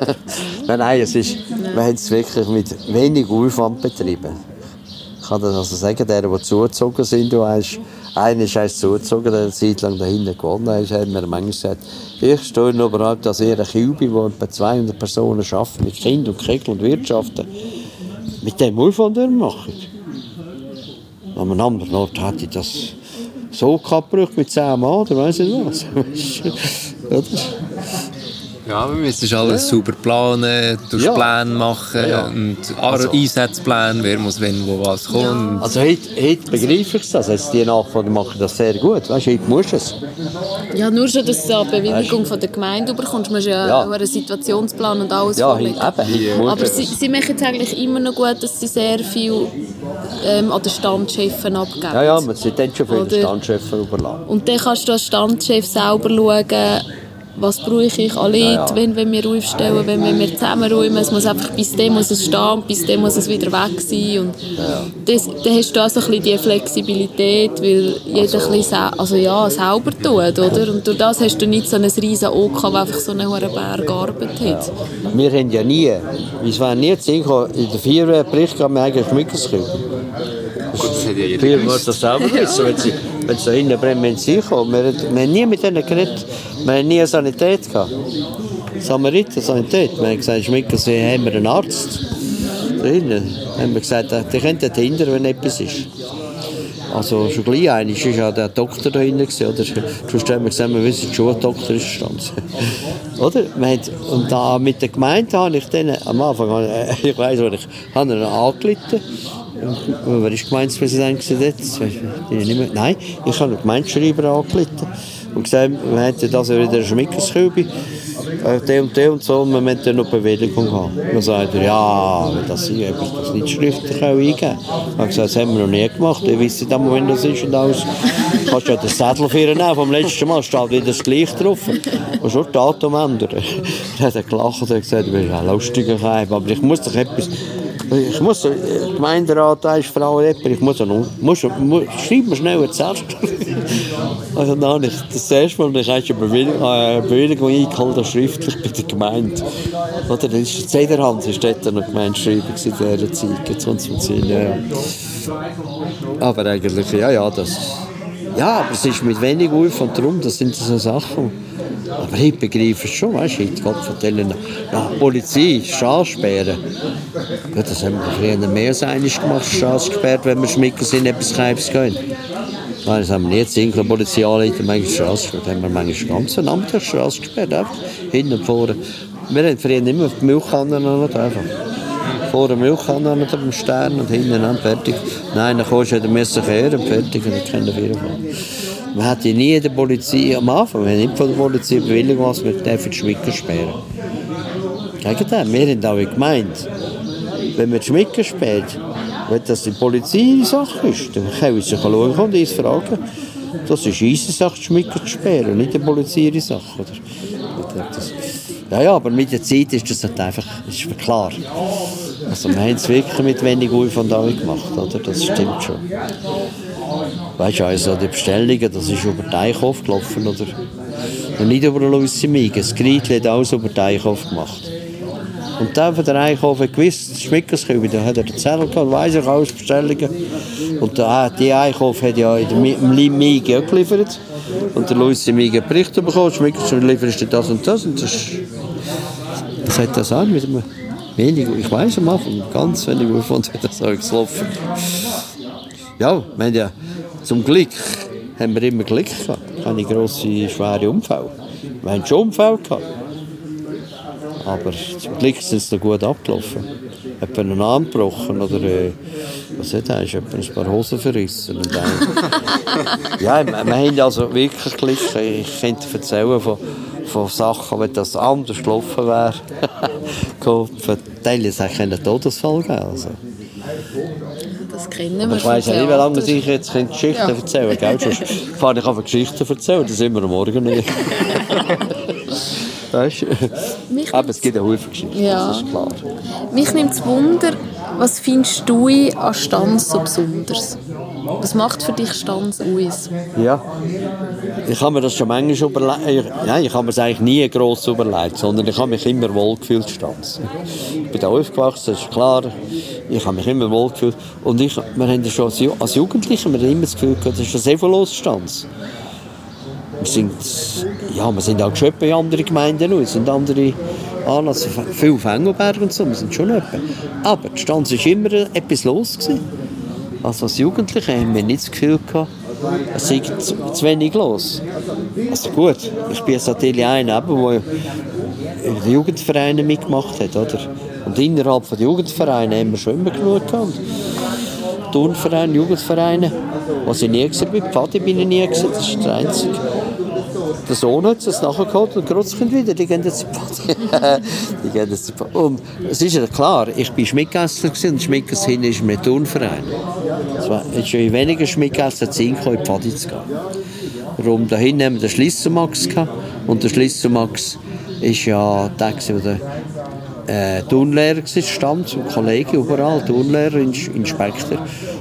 nein, nein, es ist, wir haben es wirklich mit wenig Aufwand betrieben. Ich kann das also sagen, der, die zugezogen sind, du hast, einer ist zugezogen, der eine Zeit lang dahinter gewonnen hat, hat mir manchmal gesagt, ich stehe noch überhaupt als ihr Kübi, wo etwa 200 Personen arbeiten, mit Kind und Kegel und Wirtschaften, mit dem Aufwand machen. An einem anderen Ort hätte ich das so gehabt mit 10 Mann, oder weiss ich was. Ja, wir müssen alles super planen, durch Ja. Pläne machen Ja. und also. Einsatzpläne, wer muss wenn wo was kommt. Also heute, heute begreife ich das. Jetzt die Nachfolger machen das sehr gut. Weißt heute musst du es. Ja, nur schon, dass du eine Bewilligung von der Gemeinde bekommst, musst du ja, Ja. einen Situationsplan und alles Ja, vorlegen. eben, Aber sie, es. sie machen es eigentlich immer noch gut, dass sie sehr viel ähm, an den Standchefen abgeben. Ja, ja, man sind dann schon viele Standchefs überlassen. Und dann kannst du als Standchef selber schauen, was brauche ich an Leuten, ja. wenn, wenn wir aufstellen, wenn, wenn wir zusammenräumen. Es muss einfach, bis dem muss es stehen, und bis dem muss es wieder weg sein. Und das, dann hast du auch so ein bisschen die Flexibilität, weil jeder ein bisschen also ja, selber tut, oder? Und durch das hast du nicht so ein riesen OK, der einfach so einen hohen Berg gearbeitet hat. Wir haben ja nie, es war nie zu sehen, in den vier Berichten haben wir eigentlich mitgeschrieben. Das hat ja jeder gewusst. das selber wissen, wenn sie, wenn sie da hinten brennen, wenn sie kommen. Wir, wir haben nie mit denen geredet. Wir haben nie eine Sanität gehabt. Samariter, Sanität. Wir haben gesagt, Schmicker, Sie haben wir einen Arzt. Da hinten. haben wir gesagt, der könnte dort hinten, wenn etwas ist. Also schon gleich einer ist ja der Doktor da hinten oder? Sonst haben wir gesagt, wir wissen, der Schuldoktor ist oder? Wir und da mit der Gemeinde habe ich dann, am Anfang, ich, weiss, ich habe ihn angerufen. Wer war Gemeindepräsident? Das mehr. Nein, ich habe einen Gemeindeschreiber angerufen. und gesagt, wir hätten das in der Schmickerskübe, äh, der und der und so, und wir möchten noch Bewilligung haben. Dann sagt er, ja, wenn das ist, ob ich das nicht schriftlich auch eingeben Ich habe gesagt, das haben wir noch nie gemacht, ich weiss nicht einmal, wenn das ist und alles. Du kannst ja den Zettel ihn nehmen, vom letzten Mal steht wieder das gleiche drauf. Und schon Datum ändern. Dann hat er gelacht und gesagt, du bist ein lustiger Keim, aber ich muss doch etwas ich muss, der Gemeinderat, da ist Frau Lepper, ich muss, noch, muss, muss schreib mir schnell eine Zettel. also dann habe ich das erste Mal, ich habe eine Bewilligung, äh, Bewilligung eingeholt, schriftlich bei der Gemeinde. Oder, dann ist Zederhans, ist dort noch Gemeindeschreiber in dieser Zeit, jetzt kommt es ja. Aber eigentlich, ja, ja, das... Ja, aber es ist mit wenig Aufwand drum, das sind so Sachen. Aber ich begreife es schon, weißt du, ich Gott vertellen, nach Polizei, Straßsperren. Ja, das haben wir früher mehr als gemacht, Straße gesperrt, wenn wir schmicken sind, etwas Kreibs gehen. Nein, das haben wir nicht. Single Polizei anleiten, manchmal Straße gesperrt. haben wir manchmal ganz eine Amt Straße gesperrt, hinten und vorne. Wir haben früher immer die Milchkannen noch einfach. Vorne Milchkanne mit dem Stern und hinten an, fertig. Nein, dann kommst du wieder müssen kehren, fertig, und dann können wir fahren. Man hat ja nie der Polizei am Anfang, wir haben nicht von der Polizei Bewilligung, was wir dürfen die Schmicker sperren. Gegenteil, wir haben auch gemeint, wenn man die Schmicker sperrt, wenn das die Polizei-Sache ist, dann können wir sich schauen und uns fragen. Das ist unsere Sache, die Schmicker zu sperren, nicht die Polizei-Sache. Ja, ja, aber mit der Zeit ist das halt einfach ist klar. Also wir haben es wirklich mit wenig Aufwand gemacht, oder? Das stimmt schon. Weißt du, also die Bestellungen, das ist über den Einkauf gelaufen, oder? Und nicht über Lucy Miege. Das Gretchen hat alles über den Einkauf gemacht. Und dann von der Einkauf hat gewusst, das Schmickerskübe, da hat er den Zettel gehabt, weiss ich alles Bestellungen. Und der, die Einkauf hat ja in der Miege auch geliefert. Und der Lucy Miege Bericht bekommen, Schmickerskübe liefert das und das. Und das, das hat das an mit einem wenig, ich weiß am Anfang, ganz wenig Aufwand hat das alles gelaufen. Ja, wir haben ja zum Glück haben wir immer Glück gehabt. Keine grosse, schwere Unfälle. Wir haben schon Unfälle gehabt. Aber zum Glück sind sie gut abgelaufen. Hat einen Arm gebrochen oder äh, was hat er? ein paar Hosen verrissen. Und ja, wir, wir haben also wirklich Glück. Ich könnte erzählen von, von Sachen, wenn das anders gelaufen wäre. Teilweise hätte es einen Todesfall geben also kennen Ich weiss ja nicht, wie lange ich jetzt Geschichten ja. erzählen kann. Sonst fahre ich einfach Geschichten erzählen, dann sind wir am Morgen nicht. weißt du? Aber es gibt eine Haufen Geschichten, ja. das ist klar. Mich nimmt es Wunder, was findest du an Stanz so besonders? Was macht für dich Stanz aus? Ja, ich habe mir das schon manchmal überlegt. Nein, ich habe mir es eigentlich nie gross überlegt, sondern ich habe mich immer wohlgefühlt Stanz. Ich bin da aufgewachsen, das ist klar. Ich habe mich immer wohlgefühlt. Und ich, wir haben schon als Jugendliche wir immer das Gefühl gehabt, das ist ein sehr los Stanz. Wir sind, ja, wir sind auch schon in anderen Gemeinden, es sind andere Anlässe, viel auf Engelberg und so, wir sind schon etwa. Aber die Stanz war immer etwas los. Gewesen. Also als Jugendliche haben wir nicht das Gefühl gehabt, es sei zu, zu wenig los. Also gut, ich bin natürlich einer, der in den Jugendvereinen mitgemacht hat, oder? Und innerhalb der Jugendvereine haben wir schon immer genug gehabt. Turnvereine, Jugendvereine, was ich nie gesehen bin, Pfadi bin ich nie gesehen, das ist der einzige. Der Sohn hat es nachgeholt und Großkind wieder, die gehen jetzt die gehen jetzt Und es ist ja klar, ich bin Schmidtgässler und Schmidtgässler ist ein Turnverein. Es war schon weniger Schmidtgässler zu in die Pfadi zu gehen. Darum dahin haben wir den Schlissermax gehabt und der Schlissermax ist ja der, der äh, Turnlehrer war, stammt zum Kollege überall, Turnlehrer, Inspektor.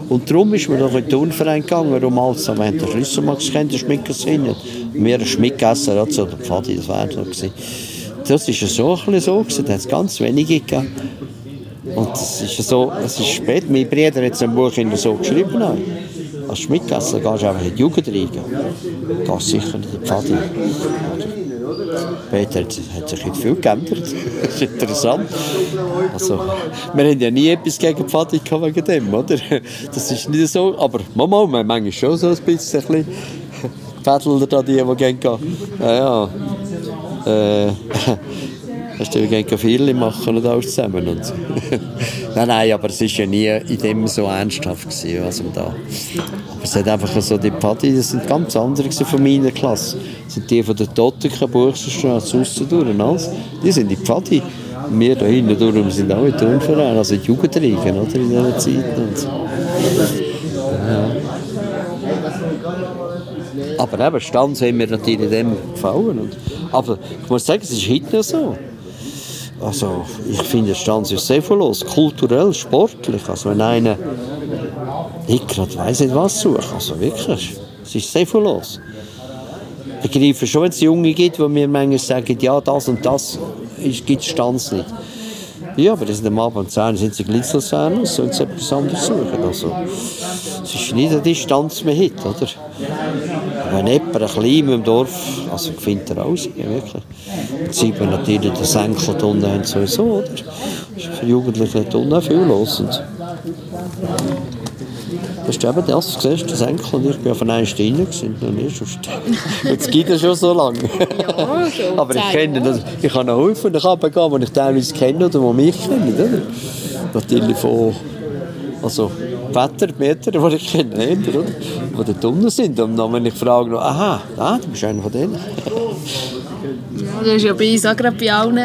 Und darum ist man noch in den Turnverein gegangen, um alles zu haben. Der Schlüsselmax kennt, der Schmickersinn. Wir Schmickessen, also der Pfadi, das war so. Gewesen. Das war so ein so, da hat es ganz wenige gegeben. Und es ist so, es ist spät, mein Bruder hat ein Buch in so geschrieben. Als Schmidtgasser gehst du einfach in die Jugend rein. Gehst sicher in die Pfadi. Später hat, sich nicht viel geändert. das ist interessant. Also, wir haben ja nie etwas gegen Pfadi wegen dem, oder? Das ist nicht so. Aber Mama, wir haben manchmal schon so ein bisschen Pädler da, die, die gehen. Ja, ja. Äh, Hast du gegen viele machen und alles zusammen. Und nein, nein, aber es war ja nie in dem so ernsthaft, gewesen, was da Aber es hat einfach so die Pfadi, das sind ganz andere von meiner Klasse. Das sind die von der Totteken, Buchsenstraße, Aussendur und alles. Die sind die Pfadi. Wir da hinten durch, sind auch in Turnverein, also Jugendreichen, oder, in dieser Zeit. Und ja. Aber eben, Stanz haben mir natürlich dem gefallen. Und, aber ich muss sagen, es ist heute noch so. Also, ich finde, Stanz ist sehr los, kulturell, sportlich. Also, wenn einer nicht gerade weiss nicht was sucht, also wirklich, es ist sehr los. Ich begreife schon, wenn es Junge gibt, die mir manchmal sagen, ja, das und das gibt Stanz nicht. Ja, aber das sind am Abend 10 sind sie Glitzelsahne, sollen sie etwas anderes suchen. Also, es ist nicht eine Distanz mehr heute, oder? Wenn jemand ein klein im Dorf, also findet er aus, wirklich. Dann sieht man natürlich den Senkel unten sowieso, oder? Das ist für Jugendliche da unten viel los. Und das ist eben das, du siehst, das Enkel und ich bin auf einer Stelle noch nicht sonst. Jetzt gibt es schon so lange. Ja, schon Aber ich kenne das, ich kann noch häufig nach oben gehen, die ich teilweise kenne oder die mich kennen, oder? Natürlich von, also Wettermeter, die ich kenne, oder? Die dort unten sind. Und dann, wenn ich frage, noch, aha, ah, du bist einer von denen. Ja, du hast ja bei uns auch gerade bei allen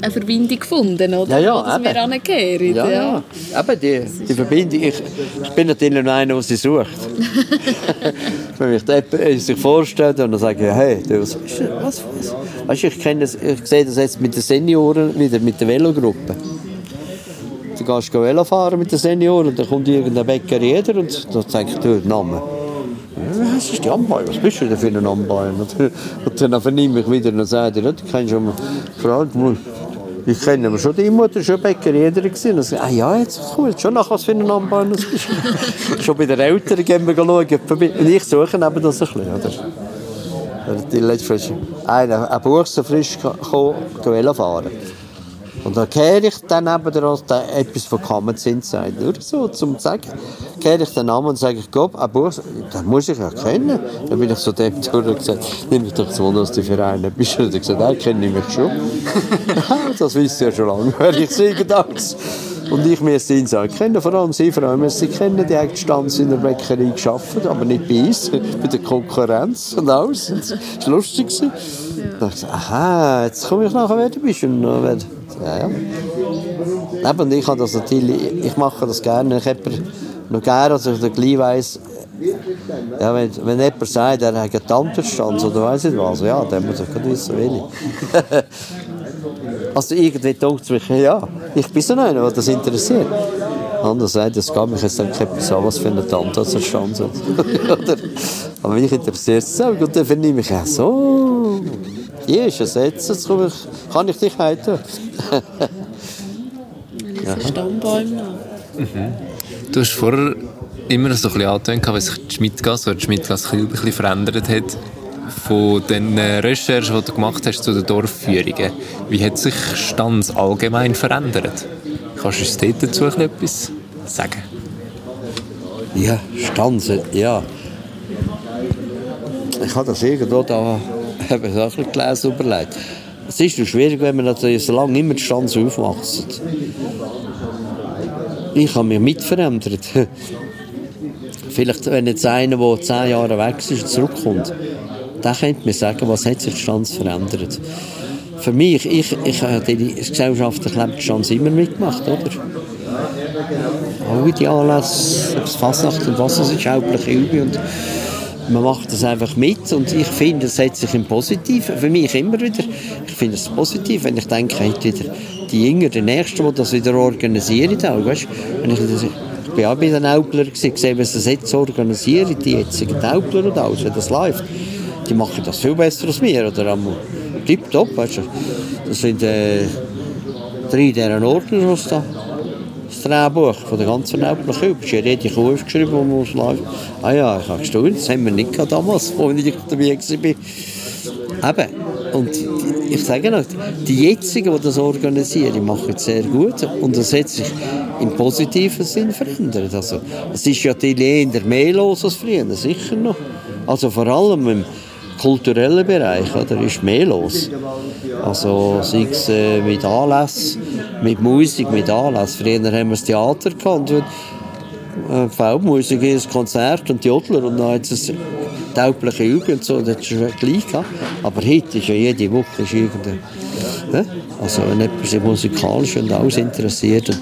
eine, Verbindung gefunden, oder? Ja, ja, dass eben. wir angehören. Ja, ja. Eben, die, die Verbindung. Ich, ich bin natürlich noch einer, der sie sucht. Wenn mich jemand äh, sich vorstellt und dann sage ich, hey, du, was, was, was? Weißt du, ich, kenne das, ich sehe das jetzt mit den Senioren wieder, mit der Velogruppe. Du gehst Velo fahren mit den Senioren und dann kommt irgendein Bäcker jeder und dann sage ich, du, Name. Ja, Was ist die Amboy? Was bist du denn für ein Amboy? Und, dann vernehme ich wieder und sage, ja, du kennst schon mal, Frau, ich kenne schon die Mutter, schon Bäcker, jeder gesehen. Und sage, ah ja, jetzt jetzt schon nach was für ein Amboy das bist. schon bei den Eltern gehen wir schauen. Und ich suche eben das ein bisschen, oder? Die letzte Frisch, einer, ein Buch so frisch gekommen, fahren. Und dann kehre ich dann neben der Rost etwas von Common Sense sagt. Nur so, zum zu sagen, kehre ich den Namen und sage, ich glaube, ein Buch, den muss ich ja kennen. Dann bin ich so dem durch und gesagt, nimm mich doch das Wunder, was du für einen bist. Und er hat gesagt, nein, kenne ich mich schon. das wisst ihr ja schon lange, weil ich sage das. Und ich müsste ihn sagen, kennen vor allem Sie, Frau Emmer, Sie kennen die Stanz in der Bäckerei geschafft, aber nicht bei uns, bei der Konkurrenz und alles. Das war lustig. gewesen. Dann habe ich aha, jetzt komme ich nachher, wer du bist. Und ja, ja. Eben, ich habe das natürlich, ich mache das gerne. Ich habe noch gerne, dass ich dann gleich weiss, ja, wenn, wenn jemand sagt, er hat einen Tannenstanz oder weiss nicht was, ja, dann muss ich gerade wissen, welche. also irgendwie denkt es mich, ja, ich bin so einer, der das interessiert. Anders sagt, es geht mich jetzt nicht etwas an, was für eine Tante hat. Oder? Aber mich interessiert es auch. Und dann vernehme ich, ja, so, hier ist es jetzt, jetzt komme ich, kann ich dich heiten. Ja. Stammbäume noch. Du hast vorher immer so ein bisschen angetönt, wie sich die Schmidtgasse oder die Schmidtgasse ein bisschen verändert hat von den äh, Recherchen, die du gemacht hast zu den Dorfführungen. Wie hat sich Stanz allgemein verändert? Kannst du uns dazu ein etwas sagen? Ja, Stanze, ja. Ich habe das irgendwo da eben so ein bisschen gelesen überlegt. Es ist schwierig, wenn man natürlich so lange immer die Stanze aufwachst. Ich habe mich mitverändert. Vielleicht, wenn jetzt einer, der zehn Jahre weg ist, zurückkommt, der könnte mir sagen, was hat sich die Stanze verändert. Für mich, ich, ich habe die gesellschaftliche Lebensstanz immer mitgemacht, oder? Alle die Anlässe, ob es Fasnacht und was es ist, hauptsächlich Übe und man macht das einfach mit und ich finde, es hat sich im Positiven, für mich immer wieder, ich finde es positiv, wenn ich denke, heute wieder die Jünger, der Nächste, die das wieder organisieren, auch, weißt, wenn ich, das, ich bin auch bei den Aupler gesehen, sie das jetzt organisieren, die jetzigen Aupler und alles, wenn das läuft, die machen das viel besser als wir, oder am tipptopp, weißt du, das sind äh, drei dieser Ordner, was da das Drehbuch von der ganzen Kübel. Ich habe jede Kuh aufgeschrieben, die muss läuft. Ah ja, ich habe gestaunt, das haben wir nicht damals, als ich dabei war. Eben, und ich sage noch, die jetzigen, die das organisieren, machen es sehr gut und das hat sich im positiven Sinn verändert. Also, es ist ja die eher mehr los als früher, sicher noch. Also vor allem im kulturellen Bereich oder, ist mehr los. Also sei es äh, mit Anlässen, mit Musik, mit Anlässen. Früher haben wir das Theater gehabt. Äh, V-Musik, ein Konzert und Jodler und dann hat es taugliche Übung und so, das ist schon gleich. Aber heute ist ja jede Woche ist irgendein, ne? also wenn jemand sich musikalisch und alles interessiert, und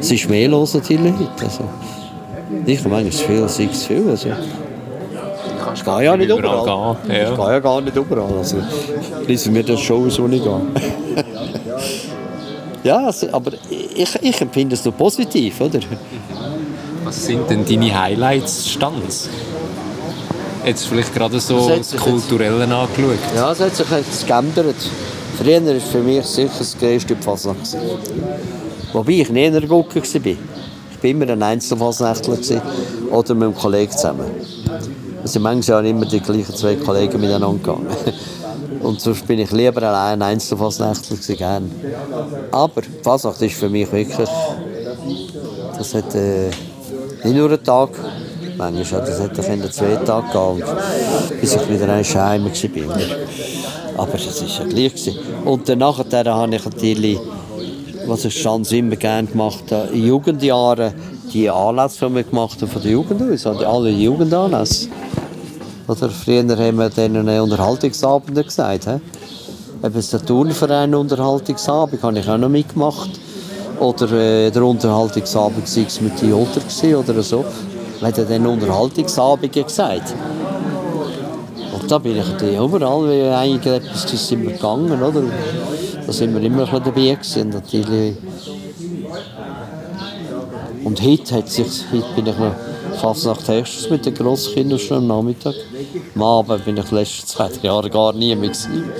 es ist mehr los natürlich heute. Also, ich habe manchmal zu viel, es viel. Also. Ich gehe ja nicht überall. Gehen. Ja. Ich gehe ja gar nicht überall. Also, lesen wir das schon aus, wo ich gehe. ja, also, aber ich, ich empfinde es noch positiv, oder? Was sind denn deine Highlights Stands? Jetzt vielleicht gerade so Das Kulturelle angeschaut. Ja, es hat sich jetzt geändert. Früher war für mich sicher das größte Fasnacht. Wobei ich nie in der Gucke war. Ich war immer ein Einzelfasnächtler oder mit einem Kollegen zusammen. Es sind manchmal immer die gleichen zwei Kollegen miteinander gegangen. Und sonst bin ich lieber allein ein Einzelfasnächtler gewesen, gern. Aber die Fasnacht ist für mich wirklich... Das hat äh, nicht nur einen Tag, manchmal hat das hätte zwei Tage gehen, bis ich wieder ein Scheim war. Aber das war ja gleich. Und dann nachher habe ich natürlich, was ich schon immer gerne gemacht habe, in Jugendjahren die Anlässe, die wir gemacht haben von der Jugend aus, also alle Jugendanlässe. Oder früher haben wir denen Unterhaltungsabende gesagt. Eben der Turnverein Unterhaltungsabend habe ich auch noch mitgemacht. Oder äh, der Unterhaltungsabend sei es mit gewesen oder so. Wir haben dann Unterhaltungsabende gesagt. Und da bin ich natürlich überall, wie eigentlich etwas das sind wir gegangen, oder? Da sind wir immer dabei gewesen, natürlich. Und heute, hat sich, heute bin ich noch fast nach Texas mit den Grosskindern schon am Nachmittag. Am Abend bin ich die letzten zwei Jahre gar nie mehr gewesen.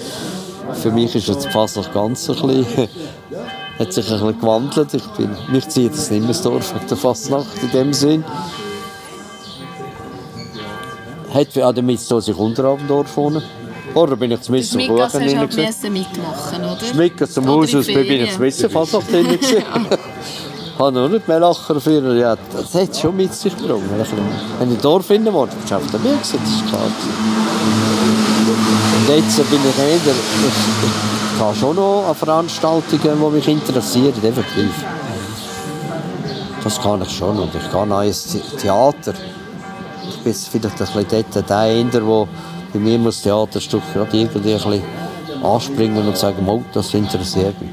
Für mich ist jetzt fast noch ganz ein bisschen, hat sich ein bisschen gewandelt. Ich bin, mich zieht das nicht mehr das Dorf mit der Fastnacht in dem Sinn. Hat auch damit zu tun, dass ich Unterabendorf wohne. Oder bin ich zum Missen Mit Kuchen müssen mitmachen, oder? Schmecken zum Haus in aus, bin ich zum Missen fast noch habe noch nicht mehr lachen für ja, das hat schon mit sich gebracht. Wenn ich- ich Dorf finden wollte, du auf der gewesen, das ist klar. Und jetzt bin ich eher, ich, ich gehe schon noch an Veranstaltungen, die mich interessieren, effektiv. Das kann ich schon. Und ich gehe noch ins The- Theater. Ich bin vielleicht ein bisschen dort der Eher, der bei mir muss das Theaterstück gerade irgendwie ein bisschen anspringen und sagen, oh, das interessiert mich.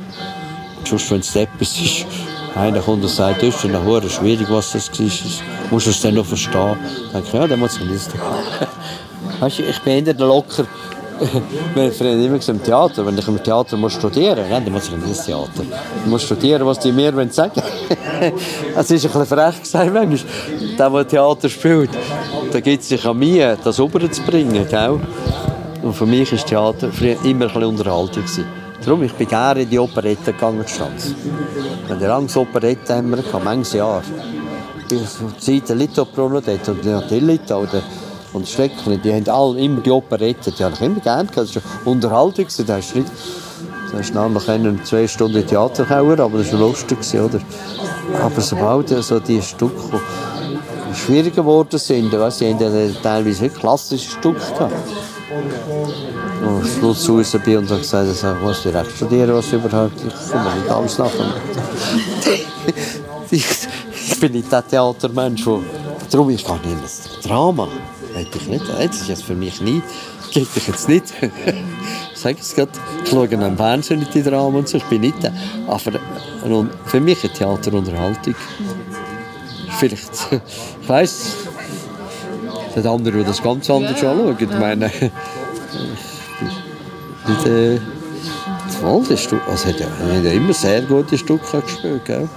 Sonst, wenn es etwas ist, einer kommt und sagt, das ist ja hure schwierig, was das war. Musst du es dann noch verstehen? Dann denke ich, ja, dann muss ich nicht. Weißt du, ich bin eher locker. Wir haben immer im Theater, wenn ich im Theater muss studieren muss, dann muss ich nicht ins Theater. Ich muss studieren, was die mir wollen sagen Es ist ein bisschen frech gesagt, manchmal. Der, der Theater spielt, da gibt es sich an mir, das rüberzubringen. Und für mich war Theater immer ein bisschen Unterhaltung. gewesen. Darum, ich bin gerne in die Operette gegangen. Stanz. Wenn der Angst Operette haben wir gehabt, manches Jahr. Ich Zeit der Lito-Bruno dort und die Lito und Schreckli, die haben alle immer die Operette, die habe ich immer gerne gehabt. Das war Unterhaltung, da hast du nicht... Da hast du nämlich einen zwei Stunden Theater gehauen, aber das war lustig, oder? Aber sobald so die Stücke schwieriger geworden sind, weißt, die haben teilweise klassische Stücke gehabt. Und Schluss raus bin und habe gesagt, ich muss direkt studieren, was überhaupt, ich komme nicht alles nachher. ich, bin nicht der Theatermensch, darum ich gar nicht ins Drama. Hätte ich nicht, das ist jetzt für mich nie, geht ich jetzt nicht. Ich es gerade, ich schaue am Fernsehen nicht die Drama und so, ich bin nicht der. Aber für mich ist Theater Unterhaltung. Vielleicht, ich weiss, es hat andere, die das ganz anders anschauen. Ich meine, nicht, äh, das Waldestück, also hat ja, haben ja immer sehr gute Stücke gespielt, gell?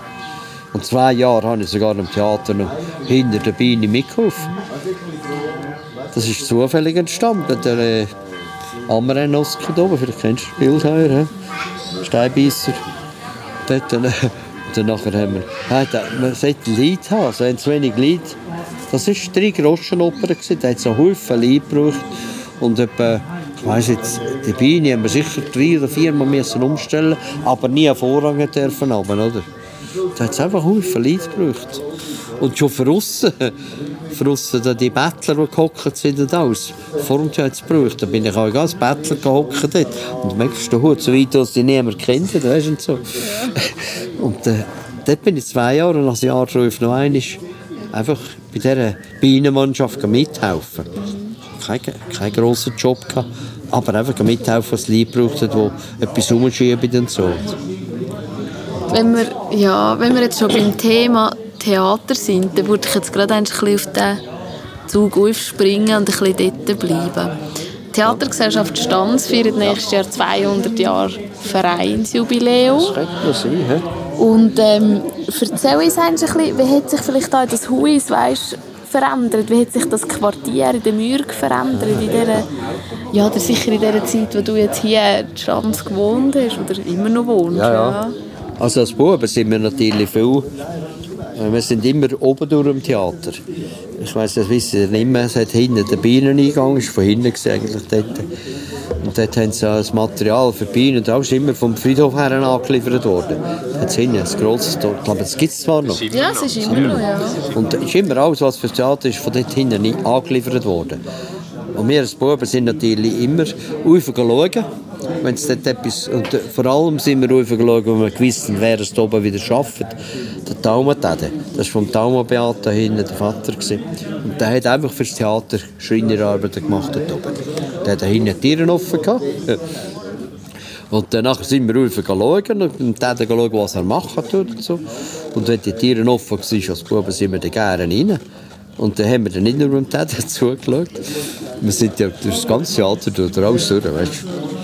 Und zwei Jahre habe ich sogar im Theater noch hinter der Biene mitgeholfen. Das ist zufällig entstanden, der äh, Amrenowski da oben, vielleicht kennst du das Bild hier, he? Steinbeißer. Dort, äh, und dann nachher haben wir, da, man sollte Lied haben, also wenn zu wenig Lied, das war drei Groschenoper, da hat es einen Haufen Lied gebraucht und etwa, ich weiss jetzt, die Biene haben wir sicher drei oder vier Mal müssen umstellen, aber nie einen Vorrang dürfen haben, oder? Da hat es einfach Haufen Lied gebraucht. Und schon von aussen, von aussen die Bettler, die gehockt sind und alles, vor dem hat es gebraucht. Da bin ich auch als Bettler gehockt dort. Und du merkst, Hut, so weit, dass die niemand kennt, weißt du, und so. Und, äh, dort bin ich zwei Jahre nach dem Jahrruf noch einmal einfach bei dieser Bienenmannschaft mithelfen. Kein, kein grosser Job gehabt, aber einfach mithelfen, was die Leute braucht, wo etwas umschieben und so. Wenn wir, ja, wenn wir jetzt schon beim Thema Theater sind, dann würde ich jetzt gerade ein bisschen auf den Zug aufspringen und ein bisschen dort bleiben. Die Theatergesellschaft Stanz feiert nächstes Jahr 200 Jahre Vereinsjubiläum. Das könnte man sein, he? Und ähm, erzähl uns ein bisschen, wie hat sich vielleicht auch das Haus weißt, verändert? Wie hat sich das Quartier in der Mürg verändert? In dieser, ja, oder sicher in dieser Zeit, wo du jetzt hier in Stanz gewohnt hast oder immer noch wohnst. Ja, ja. Also als Buben sind wir natürlich viel... äh, Wir sind immer oben durch im Theater. Ich weiss, das wissen Sie nicht mehr. Es hat hinten den Bieneneingang, ist von hinten eigentlich dort. Und dort haben sie auch das Material für die Bienen, das ist immer vom Friedhof her angeliefert worden. Es hinten ein grosses Tor. Ich glaube, das gibt es zwar noch. Ja, es ist immer noch, ja. Und es ist immer alles, was für das Theater ist, von dort hinten angeliefert worden. Und wir als Buben sind natürlich immer raufgeschaut, wenn es dort etwas... Und äh, vor allem sind wir raufgeschaut, wenn wir gewusst haben, wer es da oben wieder schafft. Der Taumatade. Das war vom Tauma Beata hinten der Vater. Gewesen. Und der hat einfach fürs Theater Schreinerarbeiten gemacht dort oben. Der hat da hinten die Türen offen gehabt. Und danach sind wir rauf schauen und dann schauen, was er machen tut und so. Und wenn die Tiere offen waren, als Buben, sind wir dann gerne rein. Und dann haben wir dann nicht nur beim Täter zugeschaut. Wir sind ja durch das ganze Theater durch, raus durch, weißt du.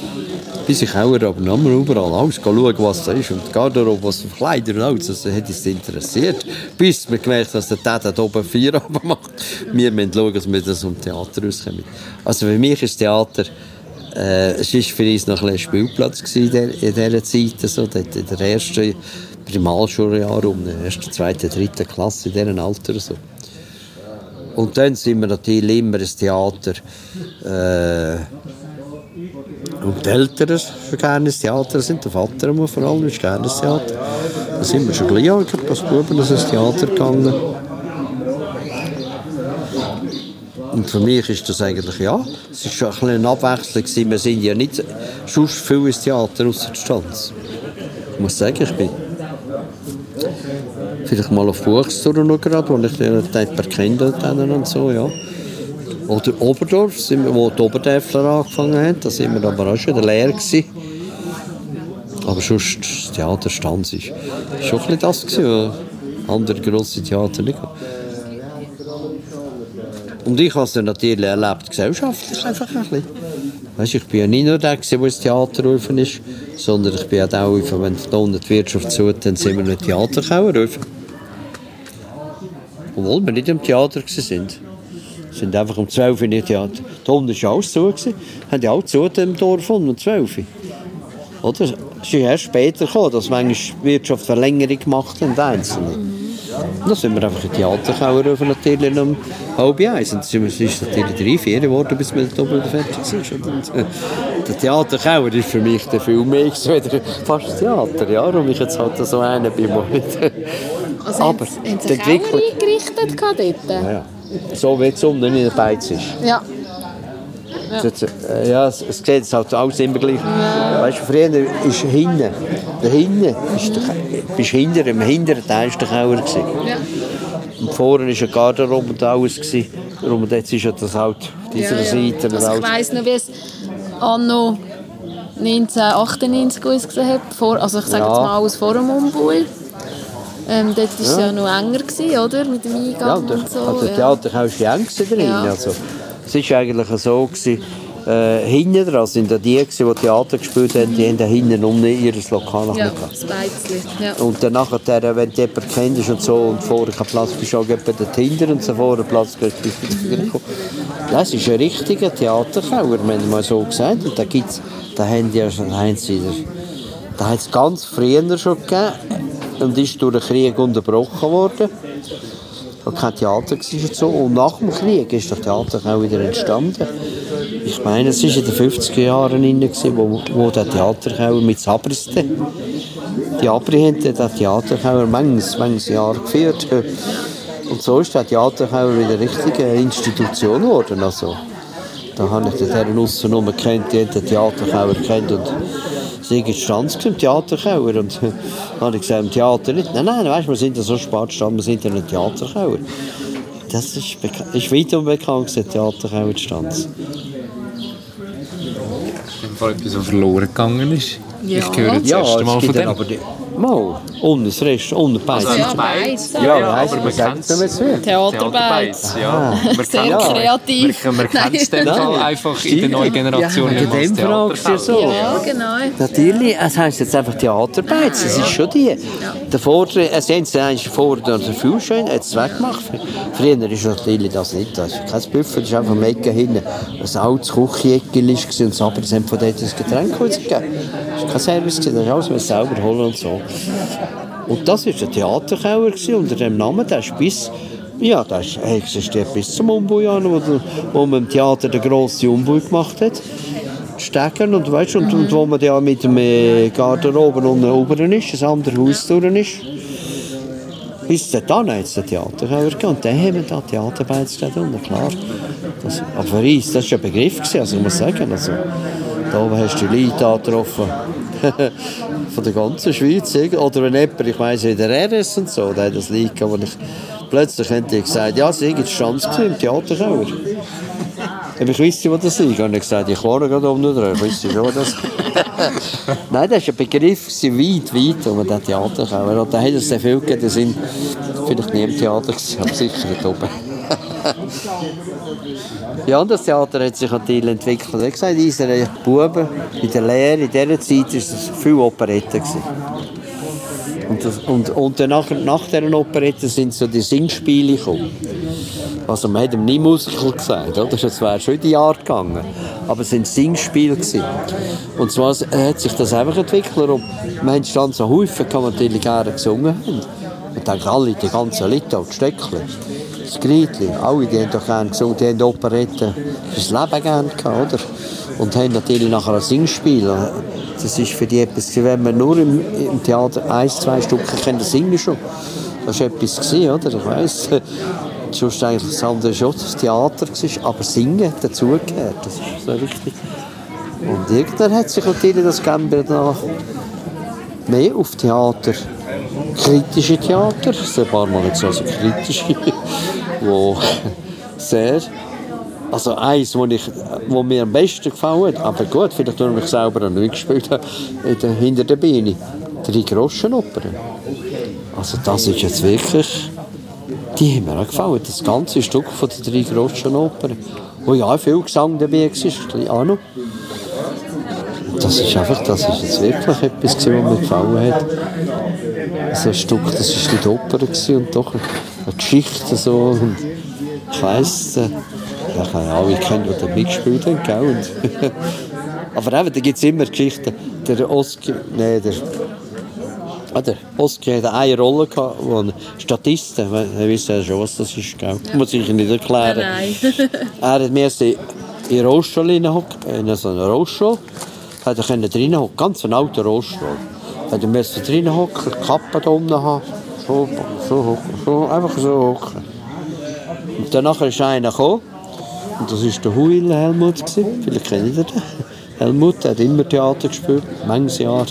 Bis ich auch aber noch mal überall alles schauen, was da ist. Und die Garderobe, was für Kleider und alles, das hat uns interessiert. Bis wir gemerkt haben, dass der Täter da oben vier Abend macht. Wir müssen schauen, dass wir das um Theater rauskommen. Also für mich ist Theater äh, es war für uns noch ein, ein Spielplatz in, dieser Zeit, so, dort in der ersten Primarschuljahr, um der ersten, zweiten, dritten Klasse, in diesem Alter. So. Und dann sind wir natürlich immer ins Theater. Äh, und die Eltern gerne ins Theater sind, der Vater muss vor allem ist gerne ins Theater. Da sind wir schon gleich als Buben ins Theater gegangen. Und für mich ist das eigentlich, ja, es ist schon ein bisschen eine Abwechslung. Wir sind ja nicht sonst viel ins Theater außer die Stanz. Ich muss sagen, ich bin vielleicht mal auf Buchstour noch gerade, wo ich den jemanden kenne und so, ja. Oder Oberdorf, wo die Oberdörfler angefangen haben, da sind wir aber auch schon in Lehre gewesen. Aber sonst, das Theater Stanz ist, schon ein das was andere grosse Theater nicht haben. Und ich habe es natürlich erlebt, gesellschaftlich einfach ein bisschen. Weißt, ich bin ja nicht nur der, der ins Theater rufen ist, sondern ich bin auch der, rufen, wenn da unten die Wirtschaft zu dann sind wir nicht Theater rufen. Obwohl wir nicht im Theater waren. Sind einfach um 12 Uhr in Theater. Da unten war alles zu. Gewesen. Haben ja auch zu im Dorf um 12 Uhr. Oder? Es ist erst später gekommen, dass manchmal die Wirtschaft Verlängerung gemacht haben, einzelne. Und dann sind wir einfach in die Theaterkauer rufen, natürlich um halb eins. Und dann ist es natürlich drei, vier geworden, bis wir doppelt fertig sind. Und, der Theaterkauer ist für mich der viel mehr als fast Theater. Ja, warum ich jetzt halt so einer bin. nicht- Also Aber haben sie- haben gehabt dort? Ja, ja. So wie es unten in der Beiz ist. Ja. Das, äh, ja, es, es sieht jetzt halt alles immer gleich. Weißt du, früher ist hinten, da hinten, ist der, bist hinter, im hinteren Teil ist der Keller gewesen. ja. Und vorne war ein Garderobe und alles. Gewesen. Und jetzt ist ja das halt auf dieser ja, ja. Seite. Also ich weiss noch, wie es anno 1998 ausgesehen hat. Vor, also ich sage Ja. jetzt mal alles vor dem Umbau. Ähm, dort war es ja. noch enger, gewesen, oder? Mit dem Eingang Ja, der, und so. also ja. Theater war eng drin. Ja. Also, es war eigentlich so, gewesen, äh, hinten dran sind ja die, gewesen, die Theater gespielt haben, die haben hinten unten ihr Lokal noch ja, das Beizli. Ja. Und dann nachher, wenn du jemanden kennst und so und vorher keinen Platz bist, auch jemand dort hinten und so vorher Platz kriegst, bist du gekommen. Das ist ein richtiger Theaterkauer, wir haben mal so gesagt. Und da gibt's, da haben die ja schon eins wieder, da hat es ganz früher schon gegeben und ist durch den Krieg unterbrochen worden. Und kein Theater war so. Und nach dem Krieg ist der Theater auch wieder entstanden. Ich meine, es war in den 50er Jahren, gewesen, wo, wo der Theaterkauer mit Sabriste die Abri haben den Theaterkauer manches, manches Jahr geführt. Und so ist der Theaterkauer wieder eine richtige Institution geworden. Also, Da habe ich den Herrn aussen gekannt, die hat den Theaterkauer kennt und sie war Stanz im Theaterkauer und dann habe ich gesagt, im Theater nicht. Nein, nein, weißt, wir sind ja so spät gestanden, wir sind ja ein Theaterkauer. Das ist, ist weit unbekannt, der Theaterkauer Stanz. Wenn Fall etwas so verloren gegangen ist. Ja. Ich höre das Ja, erste Mal es von dem. Mal, das Rest, unten Beiz. Also, Ja, Beiz. Beiz. Ja, Ja, heisst, aber man damit zu. Theaterbeiz. Ja, man Sehr kennt kreativ. Man, man kennt es dann Nein. Fall einfach in der neuen Generation Ja, nicht mehr als wegen dem fragst du ja so. Ja, genau. Natürlich, es heisst jetzt einfach Theaterbeiz, es ist schon die. Der Vordere, es haben sie eigentlich vorne der Fühlschein, jetzt weggemacht. Früher ist natürlich das nicht, das ist kein Büffel, das ist einfach Mega hinten. Ein altes Kücheneckchen war und aber sie haben von dort ein Getränk gegeben. Das war kein Service, das ist alles selber holen und so. Und das war der Theaterkeller unter dem Namen, der ist bis, ja, der ist, er existiert bis zum Umbau wo, wo man im Theater den grossen Umbau gemacht hat. Stecken und, weißt, und, und wo man ja mit dem äh, Garderobe unten oben ist, das andere Haus durch ist. Bis dann hat es den Theaterkeller gegeben und dann haben wir da Theaterbeiz unten, klar. Das, aber für uns, das war ein Begriff, gewesen, also ich muss sagen, also, da oben hast du die Leute angetroffen. von der ganzen Schweiz. Oder wenn jemand, ich weiss, der RS und so, der hat das Lied gehabt, wo ich plötzlich hätte ich gesagt, ja, war Stanz gewesen im Theaterkeller. Aber ich wusste, was das ist. Und ich gesagt, ich wohne gerade oben dran. Ich wusste schon, was das Nein, das war ein Begriff, weit, weit, wo man den Theaterkeller Und da hat es sehr viel gegeben, die sind vielleicht nie im Theater gewesen, aber sicher nicht oben. Ja, das Theater hat sich natürlich entwickelt. Habe gesagt, in unseren Buben, in der Lehre, in dieser Zeit, war es viel Operette. gewesen. Und, das, und, und dann nach, nach dieser Operette sind so die Singspiele gekommen. Also man hat ihm nie Musical gesagt, oder? Das wäre schon in die Jahre gegangen. Aber es waren Singspiele. Gewesen. Und zwar hat sich das einfach entwickelt. Und man stand so Häufen, kann man natürlich gerne gesungen haben. Und dann alle, die ganzen Lieder, die Steckli, das Grietli, alle, die haben doch gerne gesungen, die haben Operetten fürs Leben gerne gehabt, oder? Und haben natürlich nachher ein Singspiel. Das ist für die etwas, wenn man nur im, im Theater ein, zwei Stücke können singen schon. Das war etwas, gewesen, oder? Ich weiss. Sonst eigentlich das andere schon das Theater war, aber Singen dazugehört. Das ist so richtig. Und irgendwann hat sich natürlich das Gambia da mehr auf Theater, kritische Theater, ein paar Mal jetzt also kritische, wo sehr, also eins, wo, ich, wo mir am besten gefallen hat, aber gut, vielleicht nur mich selber noch nicht gespielt habe, hinter der Bühne, drei Groschenopern. Also das ist jetzt wirklich, die haben mir auch gefallen, das ganze Stück von den drei Groschenopern, wo ja auch viel Gesang dabei war, auch noch. Das ist einfach, das ist jetzt wirklich etwas, was mir gefallen hat. So ein Stück, das war nicht Oper und doch eine Geschichte so. Und ich weiss, äh, ja, ich habe alle kennt, die da mitgespielt haben, gell? Und Aber eben, da gibt es immer Geschichten. Der Oskar, nee, der, ah, der Oskar hatte eine Rolle, gehabt, wo ein Statist, ihr wisst ja schon, was das ist, gell? Muss ich nicht erklären. Nein. Er hat mir erst in in Rollstuhl in so einen Rollstuhl. Hat er können drinnen hocken, ganz ein alter Rollstuhl. Hat er müssen drinnen hocken, die Kappe da unten haben, so, so hocken, so, einfach so hocken. Und danach ist einer gekommen, und das war der Huil Helmut, gewesen. vielleicht kennt ihr den. Helmut, hat immer Theater gespielt, manches Jahre.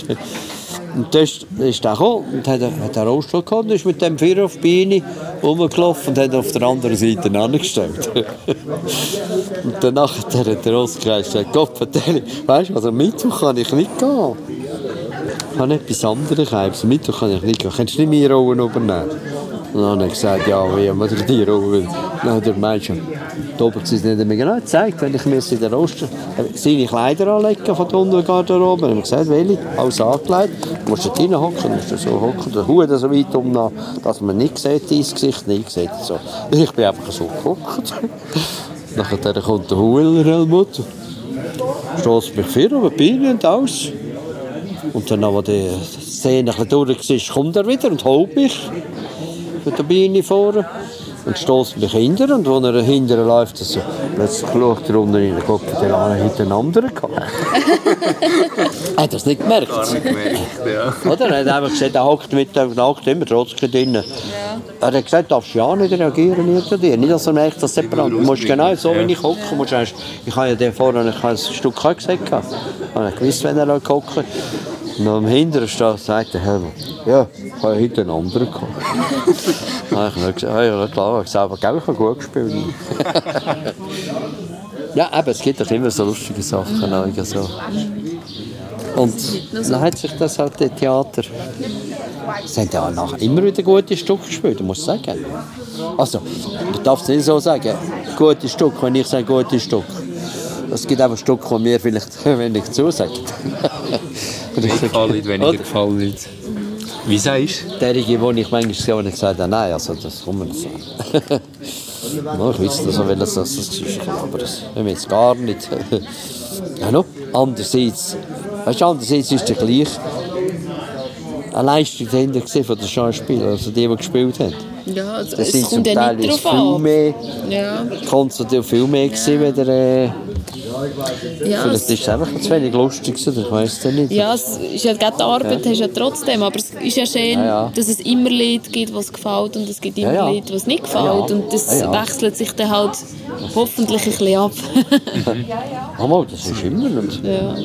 Und dann ist er gekommen und hat, hat einen Rollstuhl gehabt und ist mit dem Vierer auf die Beine rumgelaufen und hat auf der anderen Seite angestellt. und danach hat der, der Oskar gesagt, Gott, weißt du, also Mittwoch kann ich nicht gehen. Habe etwas anderes, am Mittwoch kann ich nicht. Kannst du nicht meine Rollen übernehmen? Und dann habe ich gesagt, ja, wie muss ich die Rolle? Dann hat der Mensch die Oberzeit nicht mehr genau gezeigt, wenn ich mir in der Rost seine Kleider anlegen von der Untergarderobe. Dann habe ich gesagt, welche? Alles angelegt. Du musst musst du so hocken, den Hut so weit dass man nicht sieht, dein Gesicht nicht sieht. So. Ich bin einfach so gehockt. Nachher kommt der Hueler Helmut, stößt mich vor, aber Beine und alles. Und dann, als die Szene ein bisschen durch war, kommt er wieder und holt mich mit der Beine vorne. und stoßt mich hinter und als er hinterher läuft, so, plötzlich schaut er unten rein, guckt der eine hinter den anderen gehabt. er hat das nicht gemerkt. ja. Oder? Er hat einfach gesagt, er hockt mit dem Nackt immer trotzdem drin. Ja. Er hat gesagt, darfst du ja nicht reagieren irgendwie. Nicht, dass er merkt, dass jemand. Du musst genau so, wie ich hocke, musst du erst- Ich habe ja den vorne ich habe ein Stück gesagt. gehabt. Ich habe gewusst, wenn er hockt. Und am Hinteren steht, sagt der Helmut, ja, ich habe heute einen anderen gehabt. Habe ich nur gesagt, ja klar, ich habe aber ich habe gut gespielt. ja, eben, es gibt doch immer so lustige Sachen. auch, So. Und dann hat sich das halt im Theater. Sie haben ja nach immer wieder gute Stücke gespielt, muss ich sagen. Also, ich darf es nicht so sagen. Gute Stücke, wenn ich sage gute Stücke. Es gibt einfach Stücke, die mir vielleicht wenig zusagen. Gefallen, weniger gefallen. Wie sagst du? Derige, wo ich manchmal gesehen habe, gesagt, habe, nein, also das kommt mir nicht so. no, ich weiß so, welches das ist, aber das haben wir jetzt gar nicht. ja, no. Andererseits, weißt du, andererseits ist der gleich eine Leistung dahinter gewesen von den Schauspielern, also die, die gespielt haben. Ja, also, Das es sind zum kommt ja Teil nicht drauf viel an. mehr, Ja, konzentriert viel mehr gewesen, ja. wieder, äh, ja, vielleicht es, ist es einfach zu wenig lustig gewesen, ich weiß es nicht. ja, es ist ja gerade die Arbeit hast du ja trotzdem, aber es ist ja schön, Ja, ja. dass es immer Lied gibt, was gefällt und es gibt immer Ja, ja. Lied, was nicht gefällt Ja. und das Ja, ja. wechselt sich dann halt hoffentlich ein bisschen ab. Mal, das ist immer. Und ja.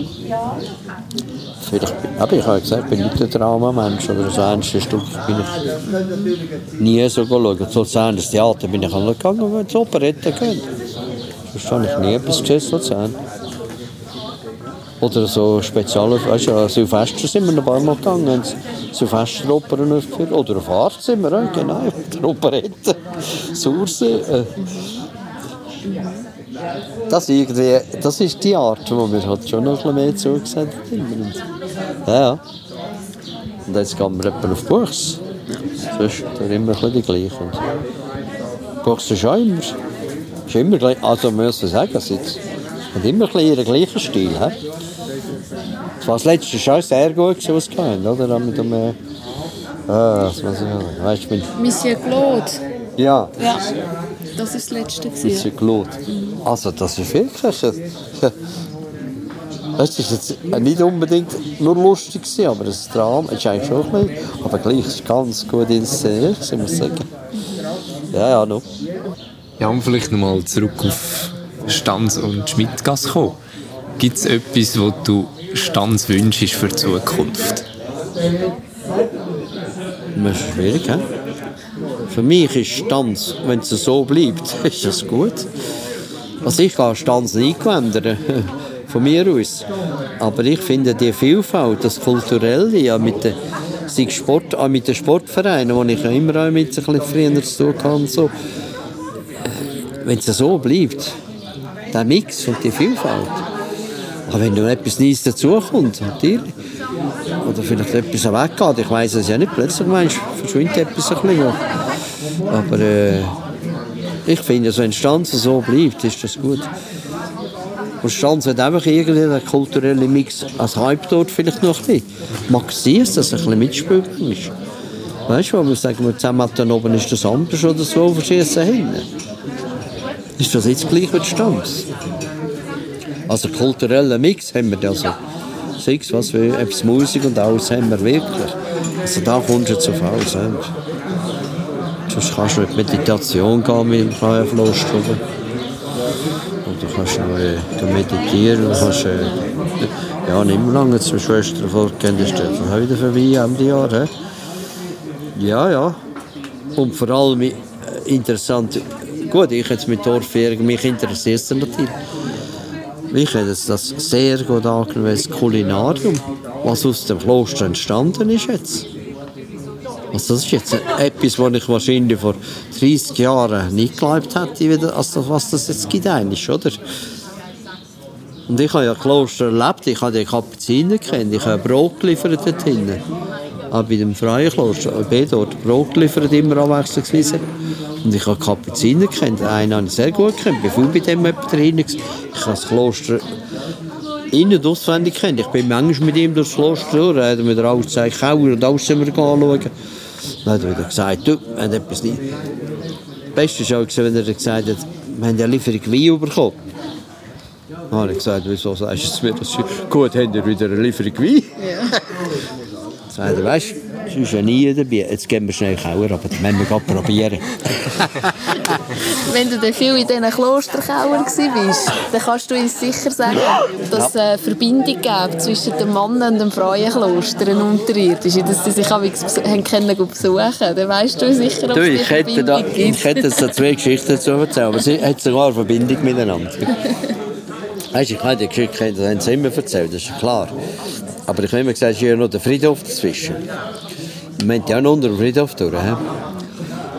Vielleicht, aber ich habe ja gesagt, ich bin nicht der Traumamensch oder das ernste Stück bin ich nie so schauen. So das Theater bin ich auch gegangen, wenn es Operette gehen. Habe ich nie etwas gesehen, Luzern. Oder so Spezial, weißt du, Silvester sind wir ein paar Mal gegangen, haben Silvesteroperen aufgeführt. Oder auf Art sind wir auch, genau, der Operette, Sursee. Äh. Das, irgendwie, das ist die Art, wo wir halt schon noch ein bisschen mehr zugesagt haben. Ja, ja. Und jetzt gehen wir etwa auf Buchs. Sonst er immer ein bisschen die gleiche. Und Buchs ist auch immer, ist immer gleich, also muss ich sagen, es ist- immer ein ihren gleichen Stil. He? Das war das letzte schon sehr gut, was sie hatten, oder? Mit dem, äh, ah, was muss ich? Weißt du, mit, Monsieur Claude. ja, Ja, das ist das letzte. mit Gewesen. Cyklot. Also das ist wirklich... äh, Es ist jetzt nicht unbedingt nur lustig, aber das Drama ist eigentlich schon ein bisschen, aber gleich ist es ganz gut inszeniert, muss ich sagen. Ja, ja, no. Ja, um vielleicht nochmal zurück auf Stanz und Schmidtgasse kommen. Gibt es etwas, was du Stanz wünschst für die Zukunft? Das ist schwierig, he? Für mich ist Stanz, wenn es so bleibt, ist das gut. Also ich kann Stanz nicht ändern, von mir aus. Aber ich finde die Vielfalt, das Kulturelle, ja, mit den, Sport, auch mit den Sportvereinen, wo ich ja immer auch mit ein bisschen früher zu tun hatte, und so. Wenn es so bleibt, der Mix und die Vielfalt. Aber wenn noch etwas Neues dazukommt, natürlich. Oder vielleicht etwas weggeht, ich weiß es ja nicht, plötzlich meinst, verschwindet etwas ein bisschen. Aber äh, ich finde, also wenn Stanz so bleibt, ist das gut. Und Stanz hat einfach irgendeinen kulturellen Mix als dort vielleicht noch ein bisschen. Mag sein, dass das ein bisschen mitspielbar ist. Weißt du, wo wir sagen, wir zusammen oben ist das anders oder so, verschießen hinten. Ist das jetzt gleich mit Stanz? Also kulturellen Mix haben wir also. Sei es was, wie etwas Musik und alles haben wir wirklich. Also da kommst du zu Haus. Ja. Sonst kannst du mit Meditation gehen mit dem freien Fluss. Oder? Du kannst noch äh, meditieren. Du kannst, äh, ja, nicht mehr lange zum Schwester vorgehen. Das ist dann wieder vorbei, Ende Jahr. He? Ja, ja. Und vor allem äh, interessant, gut, ich jetzt mit Dorfjährigen, mich interessiert es natürlich. Ich hätte das sehr gut angenommen, das Kulinarium, was aus dem Kloster entstanden ist jetzt. Also das ist jetzt etwas, was ich wahrscheinlich vor 30 Jahren nicht geglaubt hätte, also was das jetzt gibt eigentlich, oder? Und ich habe ja Kloster erlebt, ich habe die Kapuziner kennt, ich habe Brot geliefert dort hinten. Auch bei dem freien Kloster, ich bin dort Brot geliefert, immer abwechslungsweise. Und ich habe Kapuziner kennt, einen habe ich sehr gut kennt, ich bin viel bei dem drin. Ich habe das Kloster innen und auswendig kennt. Ich bin manchmal mit ihm durchs Kloster durch, er hat mir alles gezeigt, Kauer und alles wir anschauen. Dann hat er wieder gesagt, du, wenn etwas nicht... Beste war auch, wenn er gesagt hat, wir haben ja Lieferung Wein bekommen. Dann habe ich gesagt, wieso sagst du mir das? Gut, haben wir wieder eine Lieferung Wein? Ja. Sagt er, weißt du, es ist ja nie dabei. Jetzt gehen wir schnell Kauer, aber das müssen wir gerade probieren. Wenn du dann viel in diesen Klosterkauern warst, dann kannst du uns sicher sagen, dass es eine Verbindung gibt zwischen dem Mann und dem Frauenkloster, ein unterirdische, dass sie sich auch können besuchen Dann weißt du sicher, ob du, es ich hätte da, gibt. Ich hätte da zwei Geschichten zu erzählen, aber sie hat sogar eine Verbindung miteinander. Weißt, ich habe die Geschichte, das haben sie immer erzählt, das ist klar. Aber ich habe immer gesagt, es ist ja noch der Friedhof dazwischen. Wir haben ja noch unter dem Friedhof durch.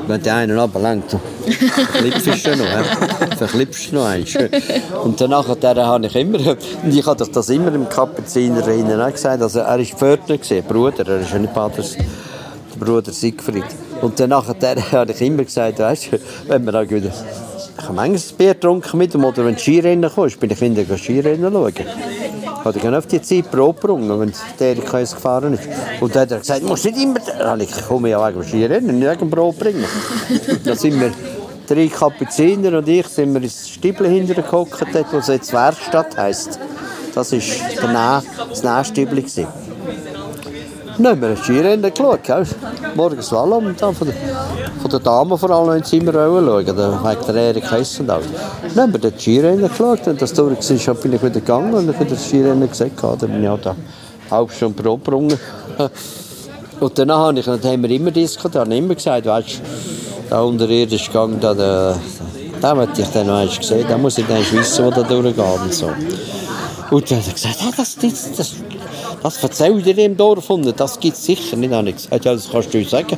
Wenn der einen ablenkt, verklipst du noch. He? Verklipst du noch eins. Und danach habe ich immer, und ich habe das immer im Kapuziner gesagt, also er war Pförtner, Bruder, er ist nicht Pater, der Bruder Siegfried. Und danach habe ich immer gesagt, weißt du, wenn wir da wieder ich habe manchmal ein Bier getrunken mit ihm, oder wenn Skirennen kommst, bin ich Kinder Skirennen schauen. Hat ich auf die Zeit Probe gebrungen, wenn der Erik gefahren ist. Und dann hat er gesagt, du musst nicht immer... Dann ich komme ja wegen Skirennen, nicht wegen Probe bringen. dann sind wir drei Kapuziner und ich sind wir ins Stiebel hinterher gehockt, dort, wo es jetzt Werkstatt heisst. Das war das Nähstiebel. Dann haben wir ein Skirennen geschaut. Gell? Morgen Slalom und dann von der, von der Dame vor allem ins Zimmer schauen, wegen der Erik Hess und alles. Dann haben wir das Skirennen geschaut und das durch war, bin ich wieder gegangen und habe das Skirennen gesehen. Dann bin ich auch da halb schon Probe gebrungen. Und danach habe ich, haben wir immer diskutiert, habe immer gesagt, weißt der unterirdische Gang, da, da, da möchte ich dann noch einmal sehen, da muss ich dann wissen, wo da durchgeht und so. Und dann hat er gesagt, ah, das, das, das, das erzählt ihr im Dorf das gibt es sicher nicht. Habe ich gesagt, ja, das kannst du sagen.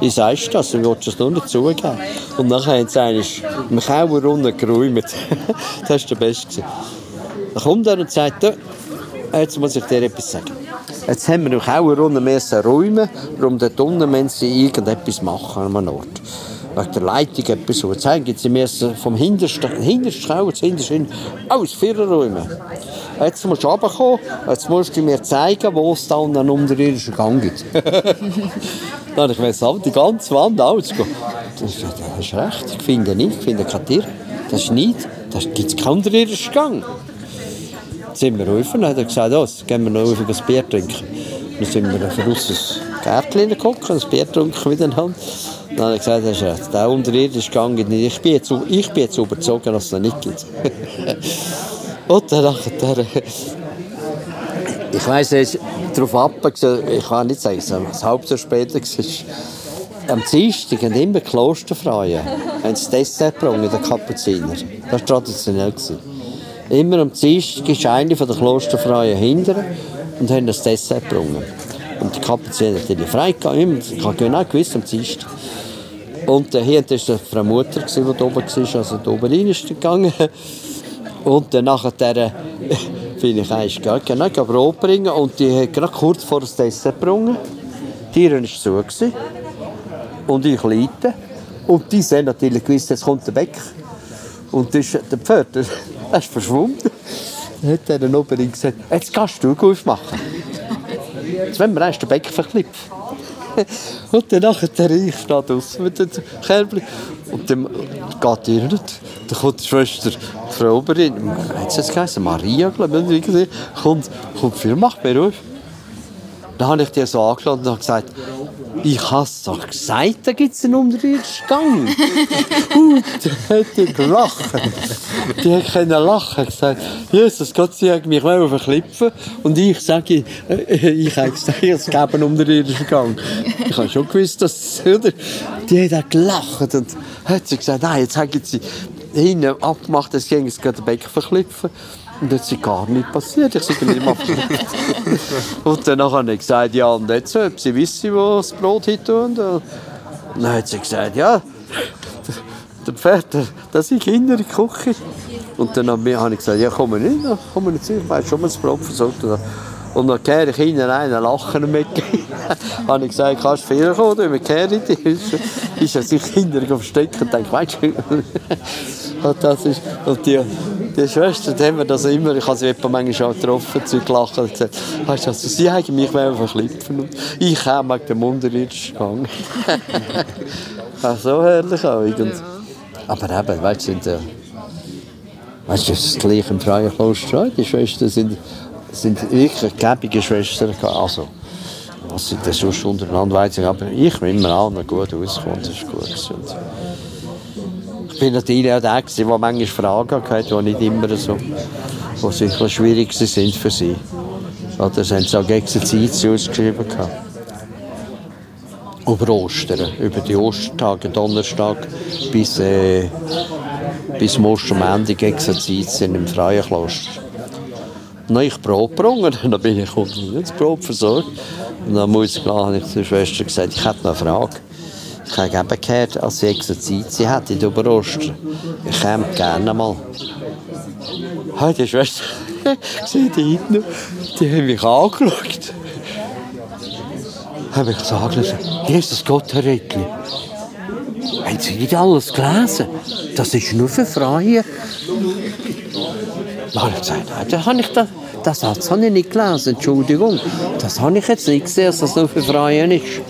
Ich sagst das, du willst es nur nicht zugeben. Und dann haben sie eigentlich im Kauer unten geräumt. das war der Beste. Dann kommt er und sagt, jetzt muss ich dir etwas sagen. Jetzt haben wir im Kauer unten räumen, um dort unten sie irgendetwas machen an einem Ort wegen der Leitung etwas. Jetzt haben sie müssen vom hintersten, Schau zum hintersten alles vier räumen. Jetzt musst du runterkommen, jetzt musst du mir zeigen, wo es da einen unterirdischen Gang gibt. Dann ich mir die ganze Wand ausgehen. Das, das ist recht, ich finde nicht, ich finde kein Tier. Das ist nicht, da gibt es keinen unterirdischen Gang. Jetzt sind wir rauf und hat er gesagt, oh, gehen wir noch rauf ein Bier trinken. Dann sind wir auf ein Gärtchen geguckt, ein Bier getrunken miteinander. Dann habe ich gesagt, der unterirdische Gang nicht. Ich bin jetzt, ich bin jetzt überzogen, dass es noch nicht gibt. Und dann nachher, ich weiss, er ist darauf ab, ich kann nicht sagen, es war ein halbes Jahr später. Am Dienstag haben immer Klosterfreien haben das Dessert gebracht, der Kapuziner. Das war traditionell. Immer am Dienstag ist eine der Klosterfreien hinter und haben das Dessert gebracht. Und die Kapuziner haben frei gegangen. Ich habe genau gewusst, am Dienstag. Und äh, hier war eine Frau Mutter, die da oben war, also da oben rein ist gegangen. Und dann nachher bin ich eigentlich gegangen, Brot bringen und die hat gerade kurz vor das Essen gebracht. Die Tür war zu gewesen. und ich leite. Und die sehen natürlich gewusst, jetzt kommt der Bäcker. Und das ist der Pförtner, er ist verschwunden. Dann hat er dann oben gesagt, jetzt kannst du aufmachen. Jetzt wollen wir erst den Bäcker verklippen. und dann nachher der ich stehe draußen mit dem Kerbli. Und dann geht ihr nicht. Dann kommt die Schwester, die Frau Oberin, hat sie jetzt geheißen? Maria, glaube ich, kommt, kommt viel, macht mir auf. Dann habe ich die so angeladen und gesagt, ich habe es doch gesagt, da gibt es einen unterirdischen Gang. dann hat die gelacht. Die hat können lachen. gesagt, Jesus Gott, sie hat mich verklippen Und ich sage, äh, ich habe gesagt, es gäbe einen unterirdischen Gang. Ich habe schon gewusst, dass oder? Die hat auch gelacht und hat sie gesagt, nein, jetzt haben sie hinten abgemacht, dass sie den Becken verklippen. Und das ist gar nicht passiert. Ich sage nicht mal Und dann habe ich gesagt, ja, und jetzt, ob sie wissen, wo das Brot hin tun. Und dann hat sie gesagt, ja, der Pferd, das ist Kinder in der Küche. Und dann habe ich gesagt, ja, komm nicht, komm nicht ich weiß schon, mal das Brot versorgt. Und dann kehre ich hinten einen Lachen mitgegeben. habe ich gesagt, kannst du Fehler kommen, wir kehren die. Ist er sich hinter versteckt und denkt, weißt du, und das ist, und die, die Schwester, die haben wir das immer, ich habe sie manchmal schon getroffen, sie gelacht und gesagt, weißt du, also, sie haben mich verklippen und ich kam mit dem unterirdischen Gang. Ach, so herrlich auch. Und, Aber eben, weißt du, sind, äh, weißt du, das ist gleich im freien Kloster. Die Schwestern sind, sind wirklich gebige Schwestern. Also, was sie dann sonst untereinander weiss, aber ich bin immer allen gut ausgekommen. Das ist gut. Und Ich bin natürlich auch der, der manchmal Fragen hatte, die nicht immer so, die sicher schwierig sind für sie. Oder das haben sie auch gegen die Zeit ausgeschrieben. Über Ostern, über die Ostertage, Donnerstag bis, äh, bis zum Ostermende gegen die Zeit sind im freien Kloster. Habe ich Brot gebrungen, dann bin ich das Brot versorgt. Und dann muss ich habe ich zur Schwester gesagt, ich hätte noch eine Frage. Ich habe eben gehört, als sie Exerzit sie hätte über Ostern. Ich käme gerne mal. Hey, die Schwester, sie die hinten, die haben mich angeschaut. Haben mich gesagt, Jesus Gott, Herr Rettli. Haben Sie nicht alles gelesen? Das ist nur für Freie. Dann habe ich das das Satz habe ich nicht gelesen, Entschuldigung. Das habe ich jetzt nicht gesehen, dass das nur für Freie ist.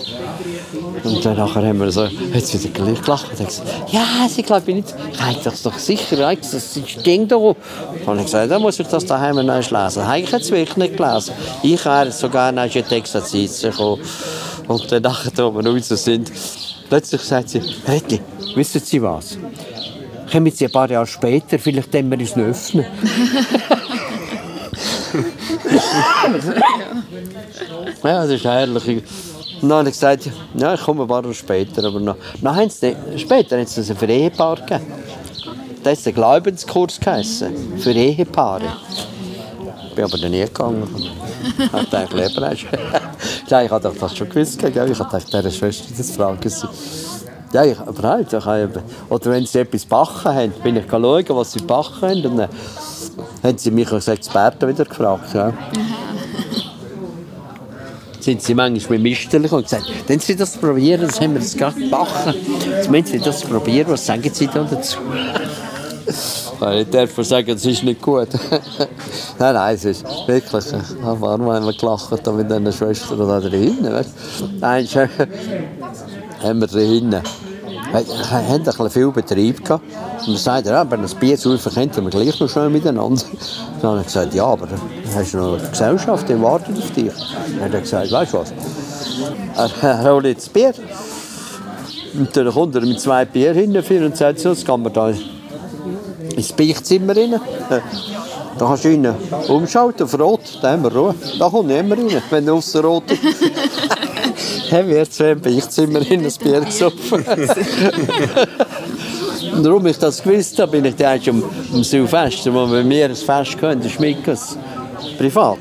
Und dann nachher haben wir so, jetzt wieder gleich gelacht und gesagt, ja, sie glaube ich nicht, ich habe das doch sicher, ich, das Ding da. Dann habe ich gesagt, dann muss ich das daheim noch lesen. Habe ich jetzt wirklich nicht gelesen. Ich wäre sogar noch in Text gekommen. Und dann da wir raus sind, plötzlich sagt sie, Rätli, wissen Sie was? Kommen Sie ein paar Jahre später, vielleicht dann wir uns noch öffnen. ja, das ist herrlich. Dann habe ich gesagt, ja, ich komme ein paar Jahre später. Aber noch, noch haben sie, später haben sie das für Ehepaare gegeben. Das ist der Glaubenskurs geheißen, für Ehepaare. Ich bin aber noch nie gegangen. Ich dachte, Leberreich. ja, ich hatte das schon gewusst. Ich dachte, dieser Schwester, das fragen sie. Ja, ich, aber halt, ich habe, oder wenn sie etwas backen haben, bin ich schauen, was sie backen haben. Und dann haben sie mich als Experten wieder gefragt. Ja. sind sie manchmal mit Misterlich und gesagt, wenn Sie das probieren, das haben wir das gerade gebacken. Jetzt müssen Sie das probieren, was sagen Sie da dazu? Ich darf sagen, es ist nicht gut. nein, nein, es ist wirklich. Waren wir einmal gelacht mit diesen Schwestern da drinnen. Weißt? Äh, haben wir drinnen. Wir hatten ein viel Betrieb. Gehabt. Und dann sagt er, ja, aber das Bier saufen könnten wir gleich noch schnell miteinander. Dann habe ich gesagt, ja, aber hast du noch eine Gesellschaft, die wartet auf dich. Dann hat er gesagt, weißt du was, er holt jetzt Bier. Und dann kommt er mit zwei Bier hinten und sagt, so, jetzt kann man da ins Beichtzimmer rein. Da kannst du ihn umschalten auf Rot, da haben wir Ruhe. Da kommt niemand rein, wenn er aussen Rot ist. haben wir zwei im Beichtzimmer rein ein Bier gesoffen. Und warum ich das gewusst habe, bin ich dann um, um Silvester, wo wir mir ein Fest hatten, in Schmickers, privat.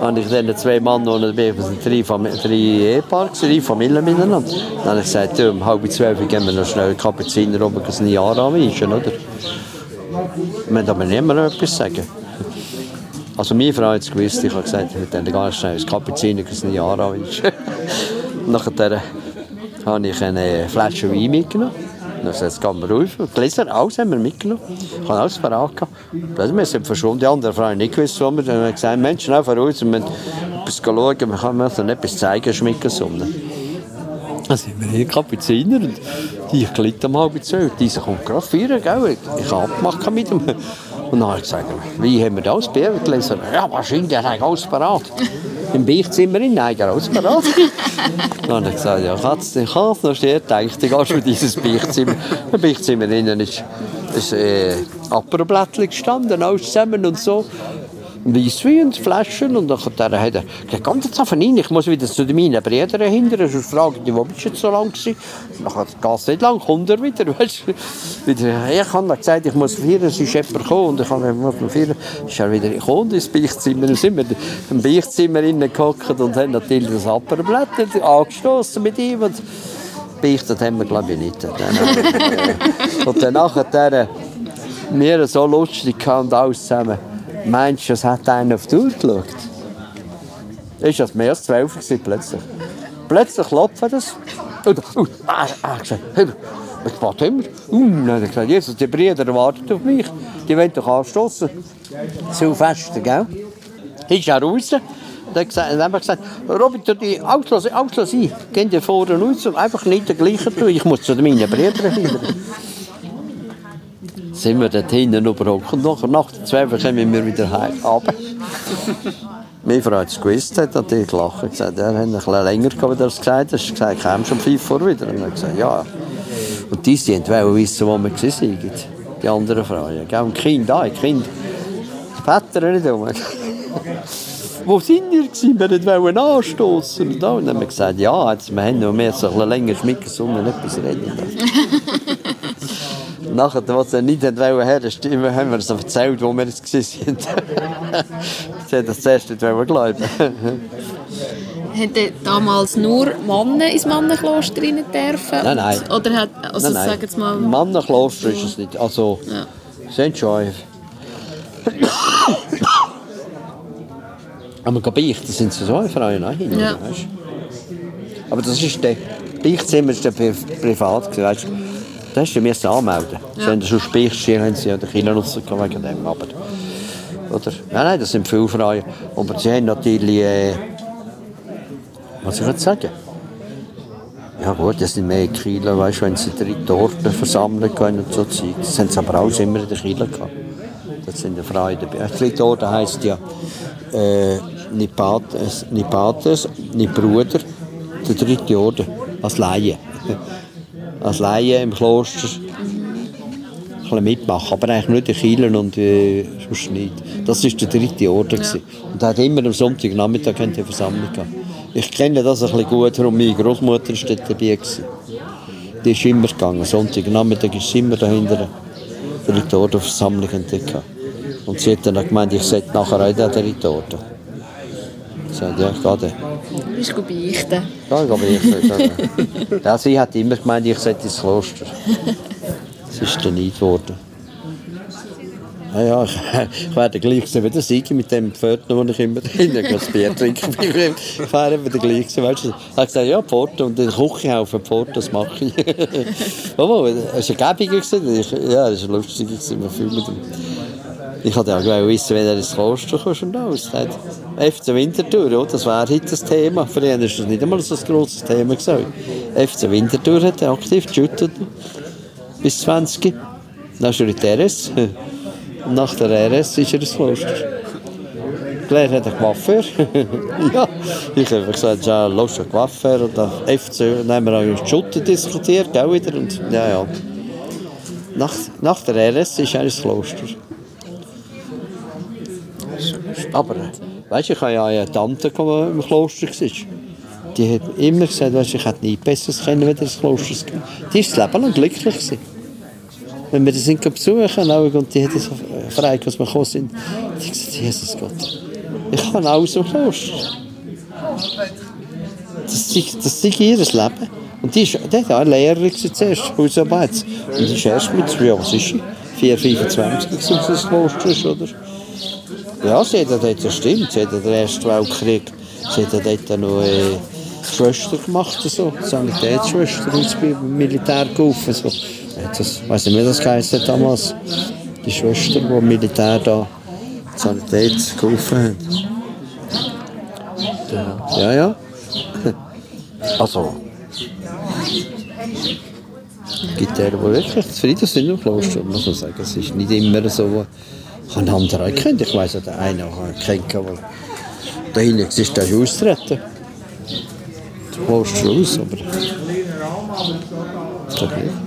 habe ich dann zwei Mann und wir waren drei, Fam drei Ehepaare, drei Familien miteinander. Dann habe ich gesagt, um halb zwölf gehen wir noch schnell Kapuziner rum, ein Jahr anweisen, oder? Wir müssen aber niemandem etwas sagen. Also meine Frau hat es gewusst, ich habe gesagt, ich würde ganz schnell das Kapuziner ein Jahr anweisen. Nachher habe ich eine Flasche Wein mitgenommen. Dann jetzt gehen wir rauf. Gläser, alles haben wir mitgenommen. Ich habe alles parat gehabt. Wir sind verschwunden. Die anderen Frauen nicht gewusst, wo wir. Dann haben wir gesagt, Mensch, schnell voraus. Wir müssen etwas schauen. Wir können dann etwas zeigen, schmecken. Dann sind wir hier Kapuziner und ich glitt um halb zwölf. Dieser kommt gerade vier, gell? Ich habe abgemacht mit ihm. Und dann habe ich gesagt, wie haben wir das gelesen? Ja, wahrscheinlich, der hat alles parat. Im Beichtzimmer in Nein, alles parat. Dann habe ich gesagt, ja, Katz, ich habe noch steht, denke, dann gehst du in dieses Beichtzimmer. Im Beichtzimmer innen ist, ist äh, Aperblättchen gestanden, alles zusammen und so. Weisswein und Flaschen und dann hat er gesagt, komm jetzt rein, ich muss wieder zu meinen Brüdern hinterher, sonst fragen die, wo bist du jetzt so lange gewesen? Dann geht es nicht lang, kommt er wieder, weißt du. Ich habe dann gesagt, ich muss feiern, es ist jemand gekommen und ich habe muss feiern. Ist er wieder gekommen ins Beichtzimmer, dann sind wir im Beichtzimmer gehockt und haben natürlich das Apperblätter angestoßen mit ihm und beichtet haben wir glaube ich nicht. und dann nachher wir so lustig und alles zusammen. Meinst du, es hat einer auf die Uhr geschaut? Ist das mehr als zwölf plötzlich? Plötzlich klopft das. Und, uh, ah, ah, gesagt, hey, ich warte immer. Uh, dann hat gesagt, Jesus, die Brüder warten auf mich. Die wollen doch anstoßen. Silvester, gell? ist er raus. Dann haben wir gesagt, Robin, tu die Autos, Autos ein. Geh dir vorne raus und einfach nicht den gleichen tun. Ich muss zu meinen Brüdern wieder. Sind wir dort hinten überhaupt. Und nachher, nach der 12 kommen wir wieder heim. Aber meine Frau hat es gewusst, hat natürlich gelacht. Er gesagt, er hat ein bisschen länger gehabt, als gesagt hat. Er hat gesagt, komm schon fünf vor wieder. Und er hat gesagt, ja. Und die, die wollten wissen, wo wir waren. Die anderen Frauen. Gell? Und Kinder, die Kinder. Die Väter nicht um. wo sind ihr gewesen? Wir wollten anstoßen. Und dann haben wir gesagt, ja, jetzt, wir haben noch mehr so ein bisschen länger schmecken, sondern etwas reden. Nachher, als er nicht herstellen haben wir es erzählt, wo wir es waren. Sie hat das zuerst nicht glauben Haben damals nur Männer ins Mannenkloster rein dürfen? Nein, nein. Oder hat, also nein, nein. sagen Sie mal... Mannenkloster ist es nicht. Also, Ja. sind schon... Aber beichten sind sie so Frauen auch hin, Ja. weißt? Aber das ist der... Beichtzimmer war Pri privat, weißt du? Da hast du müssen anmelden. Ja. Wenn du schon beichtst, haben sie ja den Kinder rausgekommen wegen dem. Aber, oder? Nein, nein, das sind viele Frauen. Aber sie haben natürlich... Äh, was soll ich jetzt sagen? Ja gut, das sind mehr Kieler, weißt du, wenn sie dritte Orte versammeln können und so Zeug. Das haben sie aber auch immer in den Kieler gehabt. Das sind die Frauen dabei. Dritte Orte heisst ja äh, Pater, nicht Bruder, der dritte Orden, als Laie. Als Laie im Kloster bisschen mitmachen, aber eigentlich nur die Kieler und äh, sonst nicht. Das war der dritte Orden. Ja. Und er hat immer am Sonntagnachmittag eine Versammlung gehabt. Ich kenne das ein bisschen gut, darum meine Großmutter war dort dabei. Gewesen. Die ist immer gegangen. Sonntagnachmittag ist sie immer dahinter der dritte Orden Versammlung entdeckt. Und sie hat dann gemeint, ich sollte nachher auch in der dritte Orden. Ich sagte, ja, ich gehe dann. Bist du beichten? Ja, ich beichten. ja, sie hat immer gemeint, ich sollte ins Kloster. Das ist dann nicht geworden. Ja, ja, ich, ich werde gleich sein wie der Sigi mit dem Pförtner, wo ich immer drin das Bier trinke. Ich wäre wieder gleich sein. Weißt du? Er hat gesagt, ja, Pforte und in der Küche auf Pforte, das mache ich. oh, das war Gebung. Ich, ja, das war lustig. Ich wollte auch wissen, wenn er ins Kloster kommt und alles. FC Winterthur, oder? das wäre heute das Thema. Für ihn ist das nicht einmal so ein grosses Thema gewesen. FC Winterthur hat er aktiv geshootet. Bis 20. Dann ist er in der RS. Und nach der RS ist er ins Kloster. Claire hat einen Coiffeur. ja, ich habe gesagt, ja, los, ein Coiffeur. Und dann FC, dann haben wir auch über Schutten diskutiert, gell, wieder. Und, ja, ja. Nach, nach der RS ist er ins Kloster. Aber, weißt du, ich habe ja eine Tante, im Kloster war. Die hat immer gesagt, weißt, ich hätte nie Besseres kennen, wenn ins Kloster ging. Die war das Leben lang glücklich. Gewesen. Wenn wir die sind besuchen und die hat so gefragt, was wir gekommen sind, die hat gesagt, Jesus Gott, ich kann alles im Kloster. Das ist, das ist ihr Leben. Und die, ist, die eine Lehrerin zuerst, Hausarbeit. Und die ist erst mit, ja, was ist sie? 4, 25 gewesen, als das Kloster ist, oder? Ja, sie hat dort, stimmt, sie hat den Ersten Weltkrieg, sie hat dort noch äh, Schwester gemacht, so, Sanitätsschwester, beim Militär geholfen. So. Das, weiß nicht, wie das geheißen damals. Die Schwester, die im Militär da Sanität geholfen hat. Ja, ja. Also. Es gibt ja, die wirklich zufrieden sind im Kloster, muss man sagen. Es ist nicht immer so. Ich habe einen anderen auch kennt. Ich weiss, der eine kennt, der da hinten ist, der ist austreten. Das Kloster aus, aber.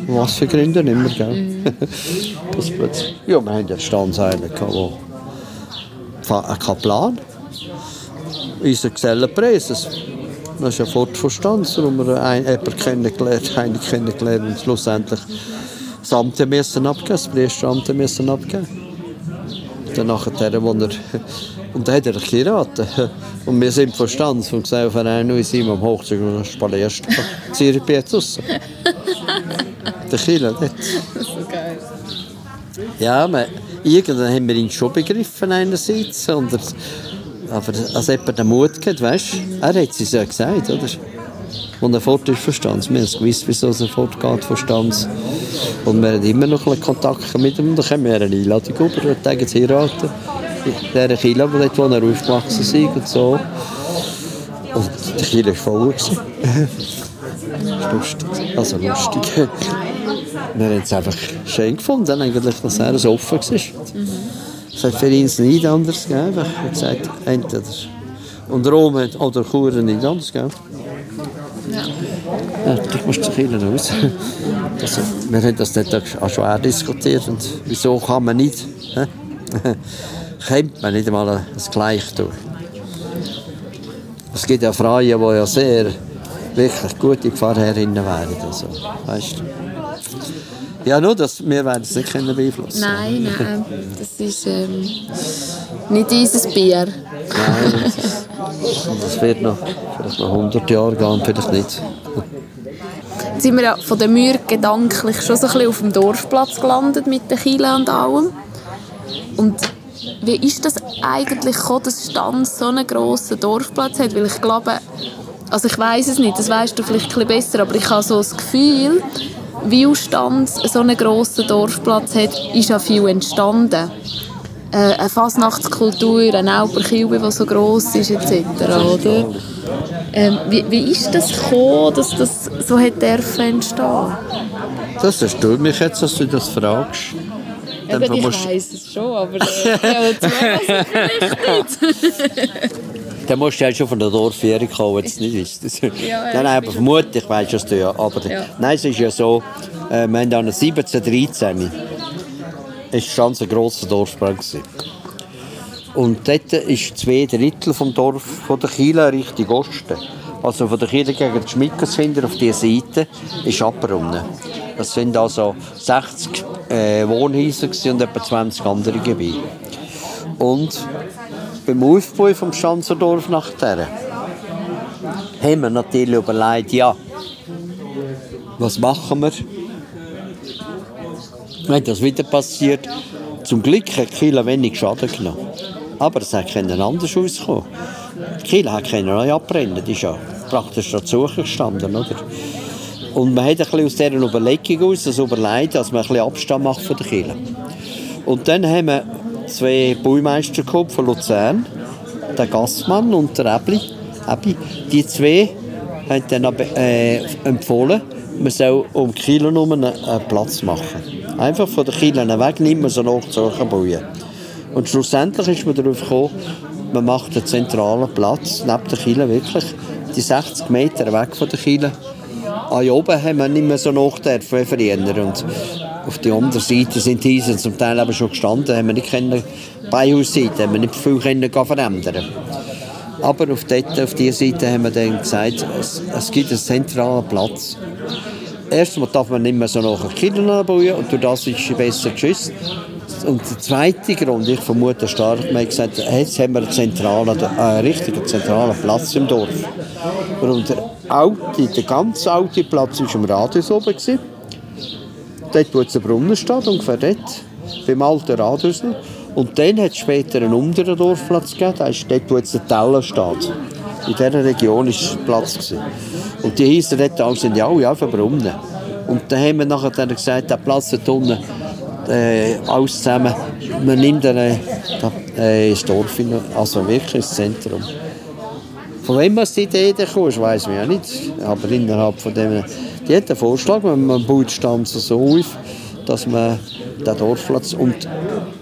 Was für Gründe nicht mehr, gell? Das plötzlich. Ja, wir hatten ja Standseilen, wo ein Kaplan, unser Gesellenpräses. Das ist ja fort von Stanz, wo wir einen, jemanden kennengelernt, einen kennengelernt und schlussendlich das Amt müssen abgeben, das Priesteramt müssen abgeben. Dann nachher, wo er, und dann hat er geheiratet. Und wir sind von Stanz vom Gesellverein und sind am Hochzug und spalierst. Zürich jetzt raus. Der Killer dort. Das ist so geil. Ja, man, irgendwann haben wir ihn schon begriffen einerseits. Und er, aber als jemand den Mut hat, weißt du, er hat es ja gesagt, oder? Und er fort ist Verstands. Wir haben gewusst, wieso er fortgeht Verstands. Und wir haben immer noch ein Kontakt mit ihm. Und dann haben wir eine Einladung über, wir tagen heiraten. dieser Kille, wo, dort, wo er aufgewachsen ist und so. Und die Kille war voll. lustig. Also lustig. Wir haben es einfach schön gefunden, eigentlich, dass er so offen war. Es hat für ihn nichts anderes gegeben. Er hat gesagt, entweder und Rom hat, oder Chur hat nichts anderes gegeben. Ja, du musst zu Kirche raus. Also, wir haben das dort auch schwer diskutiert. Und wieso kann man nicht, kommt man nicht einmal das Gleiche durch. Es gibt ja Frauen, die ja sehr wirklich gute Pfarrherrinnen wären. Also, weißt du? Ja, nur, dass wir werden es nicht können beeinflussen Nein, nein, das ist ähm, nicht dieses Bier. Nein, das, wird noch, vielleicht noch 100 Jahre gehen, vielleicht nicht. Jetzt sind wir ja von der Mühr gedanklich schon so ein bisschen auf dem Dorfplatz gelandet mit den Kielen und allem. Und wie ist das eigentlich gekommen, dass Stanz so einen grossen Dorfplatz hat? Weil ich glaube, also ich weiß es nicht, das weißt du vielleicht ein bisschen besser, aber ich habe so das Gefühl, wie Stanz so einen grossen Dorfplatz hat, ist ja viel entstanden. Äh, eine Fasnachtskultur, eine Alperkilbe, die so gross ist, etc. Oder? Ähm, wie, wie ist das gekommen, dass das so hat entstehen? Das erstaunt mich jetzt, dass du das fragst. Eben, ich musst- weiss es schon, aber äh, ja. Dann musst du halt schon von der Dorfjährung kommen, wenn du es nicht weißt. ja, nein, nein, aber vermutlich weisst du es ja. Aber Ja. nein, es ist ja so, äh, wir haben dann 1713 ist ganz ein grosser gewesen. Und dort ist zwei Drittel vom Dorf von der Kiele Richtung Osten. Also von der Kiele gegen die Schmickersfinder auf dieser Seite ist abgerunden. Das sind also 60 äh, Wohnhäuser und etwa 20 andere Gebiete. Und beim Aufbau vom Schanzerdorf nachher haben wir natürlich überlegt, ja, was machen wir, wenn das wieder passiert. Zum Glück hat Kiel wenig Schaden genommen. Aber es hat anders auskommen. Kiel hat neu abbrennen, die ist ja praktisch dazu gestanden, oder? Und man hat ein bisschen aus dieser Überlegung aus das überlegt, dass man ein bisschen Abstand macht von der Kirche. Und dann haben wir zwei Baumeister von Luzern, der Gassmann und der Ebli. Ebi. Die zwei haben dann äh, empfohlen, man soll um Kiel einen Platz machen. Einfach von der Kiel weg, nicht mehr so nach Zürcher bauen. Und schlussendlich ist man darauf gekommen, man macht einen zentralen Platz neben der Kiel wirklich, die 60 Meter weg von der Kiel. Ah, hier oben haben wir nicht mehr so nach dürfen wie. Und auf der anderen Seite sind die Häuser zum Teil aber schon gestanden, haben wir nicht können, Beihausseite, haben wir nicht viel verändern aber auf, auf dieser Seite haben wir dann gesagt, es, es gibt einen zentralen Platz. Erstmal darf man nicht mehr so nach Kindern bauen und durch das ist es besser geschützt. Und der zweite Grund, ich vermute stark, man hat gesagt, jetzt haben wir einen, zentralen, einen richtigen zentralen Platz im Dorf. Und der, alte, der ganz alte Platz war im Radius oben. Gewesen. Dort, wo jetzt der Brunnen steht, ungefähr dort, beim alten noch. Und dann hat es später einen unteren Dorfplatz gegeben, das ist dort, wo jetzt der Teller steht. In dieser Region war Platz. Gewesen. Und die Häuser dort alle sind ja alle auf Brunnen. Und dann haben wir nachher dann gesagt, der Platz dort unten, äh, alles zusammen, man nimmt dann äh, äh, das Dorf, in, also wirklich das Zentrum. Von wem was die Idee kam, weiß man ja nicht. Aber innerhalb von dem, die hat einen Vorschlag, man, baut Stanzen so auf, dass man den Dorfplatz und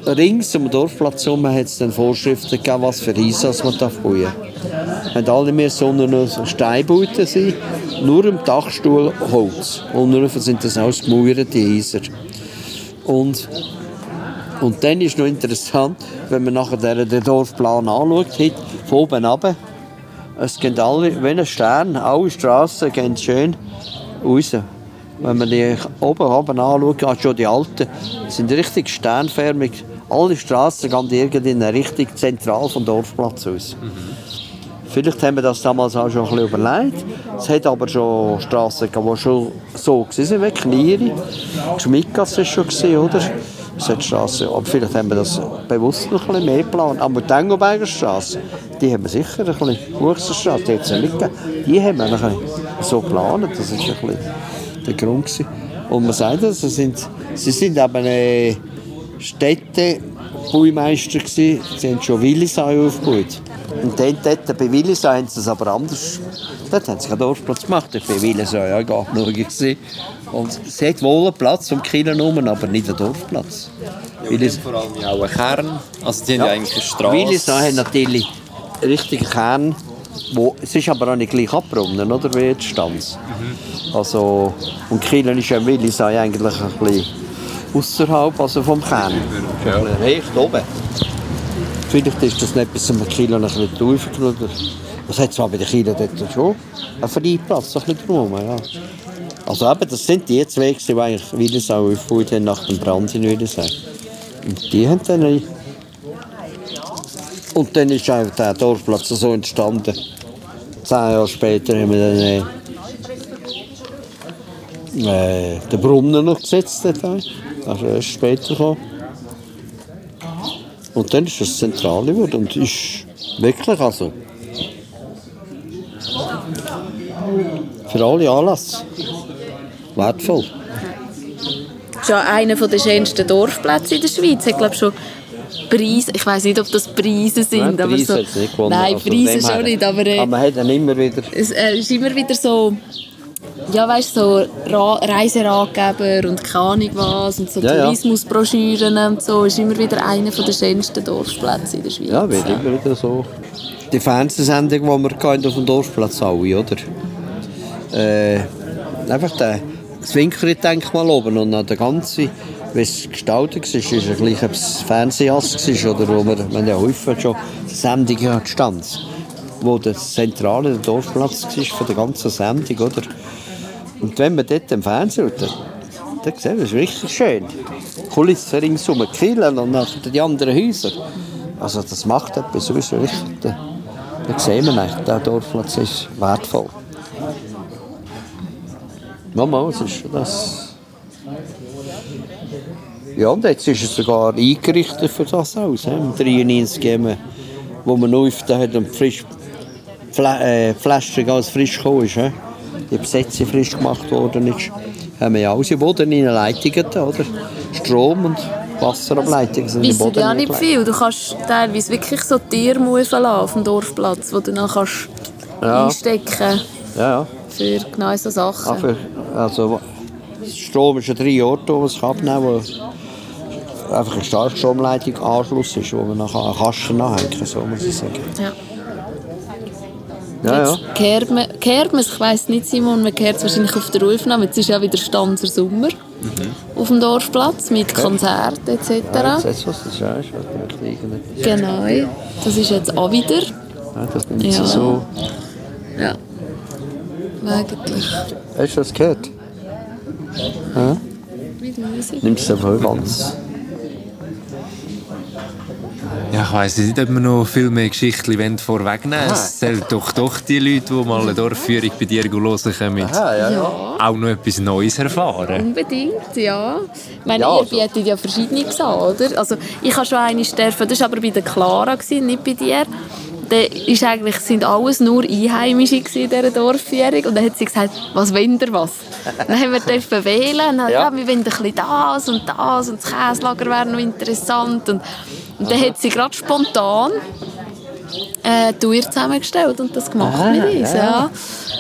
rings um den Dorfplatz herum hat es dann Vorschriften gegeben, was für Häuser man darf bauen darf. Haben alle mehr so nur so Steinbauten sein, nur im Dachstuhl Holz. Und nur sind das ausgemauerte Häuser. Und und dann ist noch interessant, wenn man nachher den, Dorfplan anschaut, hat, von oben runter, es gehen alle, wie ein Stern, alle Straßen gehen schön raus. Wenn man die oben, oben anschaut, schon die alten, sind richtig sternförmig. Alle Straßen gehen irgendwie in eine Richtung zentral vom Dorfplatz aus. Vielleicht haben wir das damals auch schon ein bisschen überlegt. Es hat aber schon Straßen gegeben, die schon so waren, wie Knieri. Schmidgasse war schon, oder? Es hat Straßen, aber vielleicht haben wir das bewusst noch ein bisschen mehr geplant. Aber die Engelberger Straße, die haben wir sicher, ein bisschen Buchserstraße, die hat es ja nicht gegeben. Die haben wir ein bisschen so geplant, das war ein bisschen der Grund. Gewesen. Und man sagt, das, sie sind, sie sind eben äh, Städte, Baumeister. Gewesen. Sie haben schon Willisau aufgebaut. Und dann, dort, bei Willisau haben sie es aber anders. Dort haben sie keinen Dorfplatz gemacht. Bei Willisau ja gar nicht. Und sie hat wohl einen Platz um Kielen herum, aber nicht einen Dorfplatz. Ja, Willis vor allem auch einen Kern. Also die haben ja eigentlich eine Straße. Willisau hat natürlich einen richtigen Kern. Wo, es ist aber auch nicht gleich abgerunden, oder, wie jetzt Stanz. Mhm. Also, und Kielen ist ja Willisau eigentlich ein bisschen außerhalb also vom Kern. Ja. Recht oben. Vielleicht ist das nicht bis zum Kilo ein bisschen tiefer. Das hat zwar bei den Kielen dort schon einen Freiplatz, ein bisschen drum. Ja. Also eben, das sind die zwei, die eigentlich Willisau aufgebaut haben nach dem Brand in Willisau. Und die haben dann... Und dann ist auch der Dorfplatz so entstanden. Zehn Jahre später haben wir dann äh, den Brunnen noch gesetzt. Dort. Also erst später gekommen. Und dann ist das Zentrale geworden und ist wirklich also für alle Anlässe wertvoll. Das ist ja einer der schönsten Dorfplätze in der Schweiz. Ich glaube schon Preise, ich weiß nicht, ob das Preise sind, Nein, aber Preise so, nicht gewonnen. nein, Also Preise schon her- nicht, aber, äh, aber man hat dann immer wieder es äh, ist immer wieder so, ja weißt so Ra Reiseratgeber und keine Ahnung was und so Ja, ja. Tourismusbroschüren und so, ist immer wieder einer der schönsten Dorfplätze in der Schweiz. Ja, wird immer wieder so. Die Fernsehsendung, die wir hatten auf dem Dorfplatz alle, oder? Äh, einfach der, das Winkeri-Denkmal oben und dann der ganze, wie es gestaltet war, ist es gleich, ob es Fernsehjass war oder wo wir, wir haben ja häufig schon Sendungen stand, wo der zentrale der Dorfplatz war von der ganzen Sendung, oder? Und wenn man dort im Fernsehen schaut, sieht man, das ist richtig schön. Kulissen ringsum, die Kirchen und nachher die anderen Häuser. Also das macht etwas aus, richtig. Da, da sehen wir eigentlich, der Dorfplatz ist wertvoll. Mama, was ist das? Ja, und jetzt ist es sogar eingerichtet für das Haus. Im 93 haben wir, wo man da hat und frisch Fla äh, Flaschen ganz frisch gekommen ist. he. Die Besetzung frisch gemacht worden ist. Haben wir ja alles im Boden in Leitungen oder? Strom und Wasserableitungen sind im Boden ja nicht viel. Du kannst teilweise wirklich so Tiermusen lassen auf dem Dorfplatz, wo du dann kannst Ja. einstecken Ja, ja. für genau so Sachen. Ja, für, also, Strom ist ein drei Orte, man es abnehmen kann, einfach eine starke Stromleitung Anschluss ist, wo man nachher einen Kasten nachhängen kann, so muss ich sagen. Ja. Ja, ja. Jetzt kehrt man, kehrt man, ich weiss nicht, Simon, man kehrt es wahrscheinlich auf der Aufnahme. Jetzt ist ja wieder Stanzer Sommer auf dem Dorfplatz mit Konzerten etc. ja jetzt was das ist, ja, irgendwie- Genau, das ist jetzt auch wieder. ja, das nimmt Ja. sie so. Ja. Eigentlich. Hast du das gehört? Ja? Mit Musik. Nimmst du es einfach ganz. Ja, ich weiss nicht, ob wir noch viel mehr Geschichten vorwegnehmen wollen. Es zählt doch doch die Leute, die mal eine Dorfführung bei dir hören kommen, Ja, ja, ja. auch noch etwas Neues erfahren. Unbedingt, ja. Ich meine, Ja, ihr also- bietet ja verschiedenes an, oder? Also, ich habe schon eine dürfen, das war aber bei der Clara, gewesen, nicht bei dir. Da ist eigentlich, sind alles nur Einheimische in dieser Dorfführung. Und dann hat sie gesagt, was wollt ihr was? Dann haben wir dürfen wählen. Und dann, ja. Ja. wir wollen ein bisschen das und das und das Käslager wäre noch interessant. Und, und dann hat sie gerade spontan äh, Tour zusammengestellt und das gemacht Ah, mit uns. ja. Ja.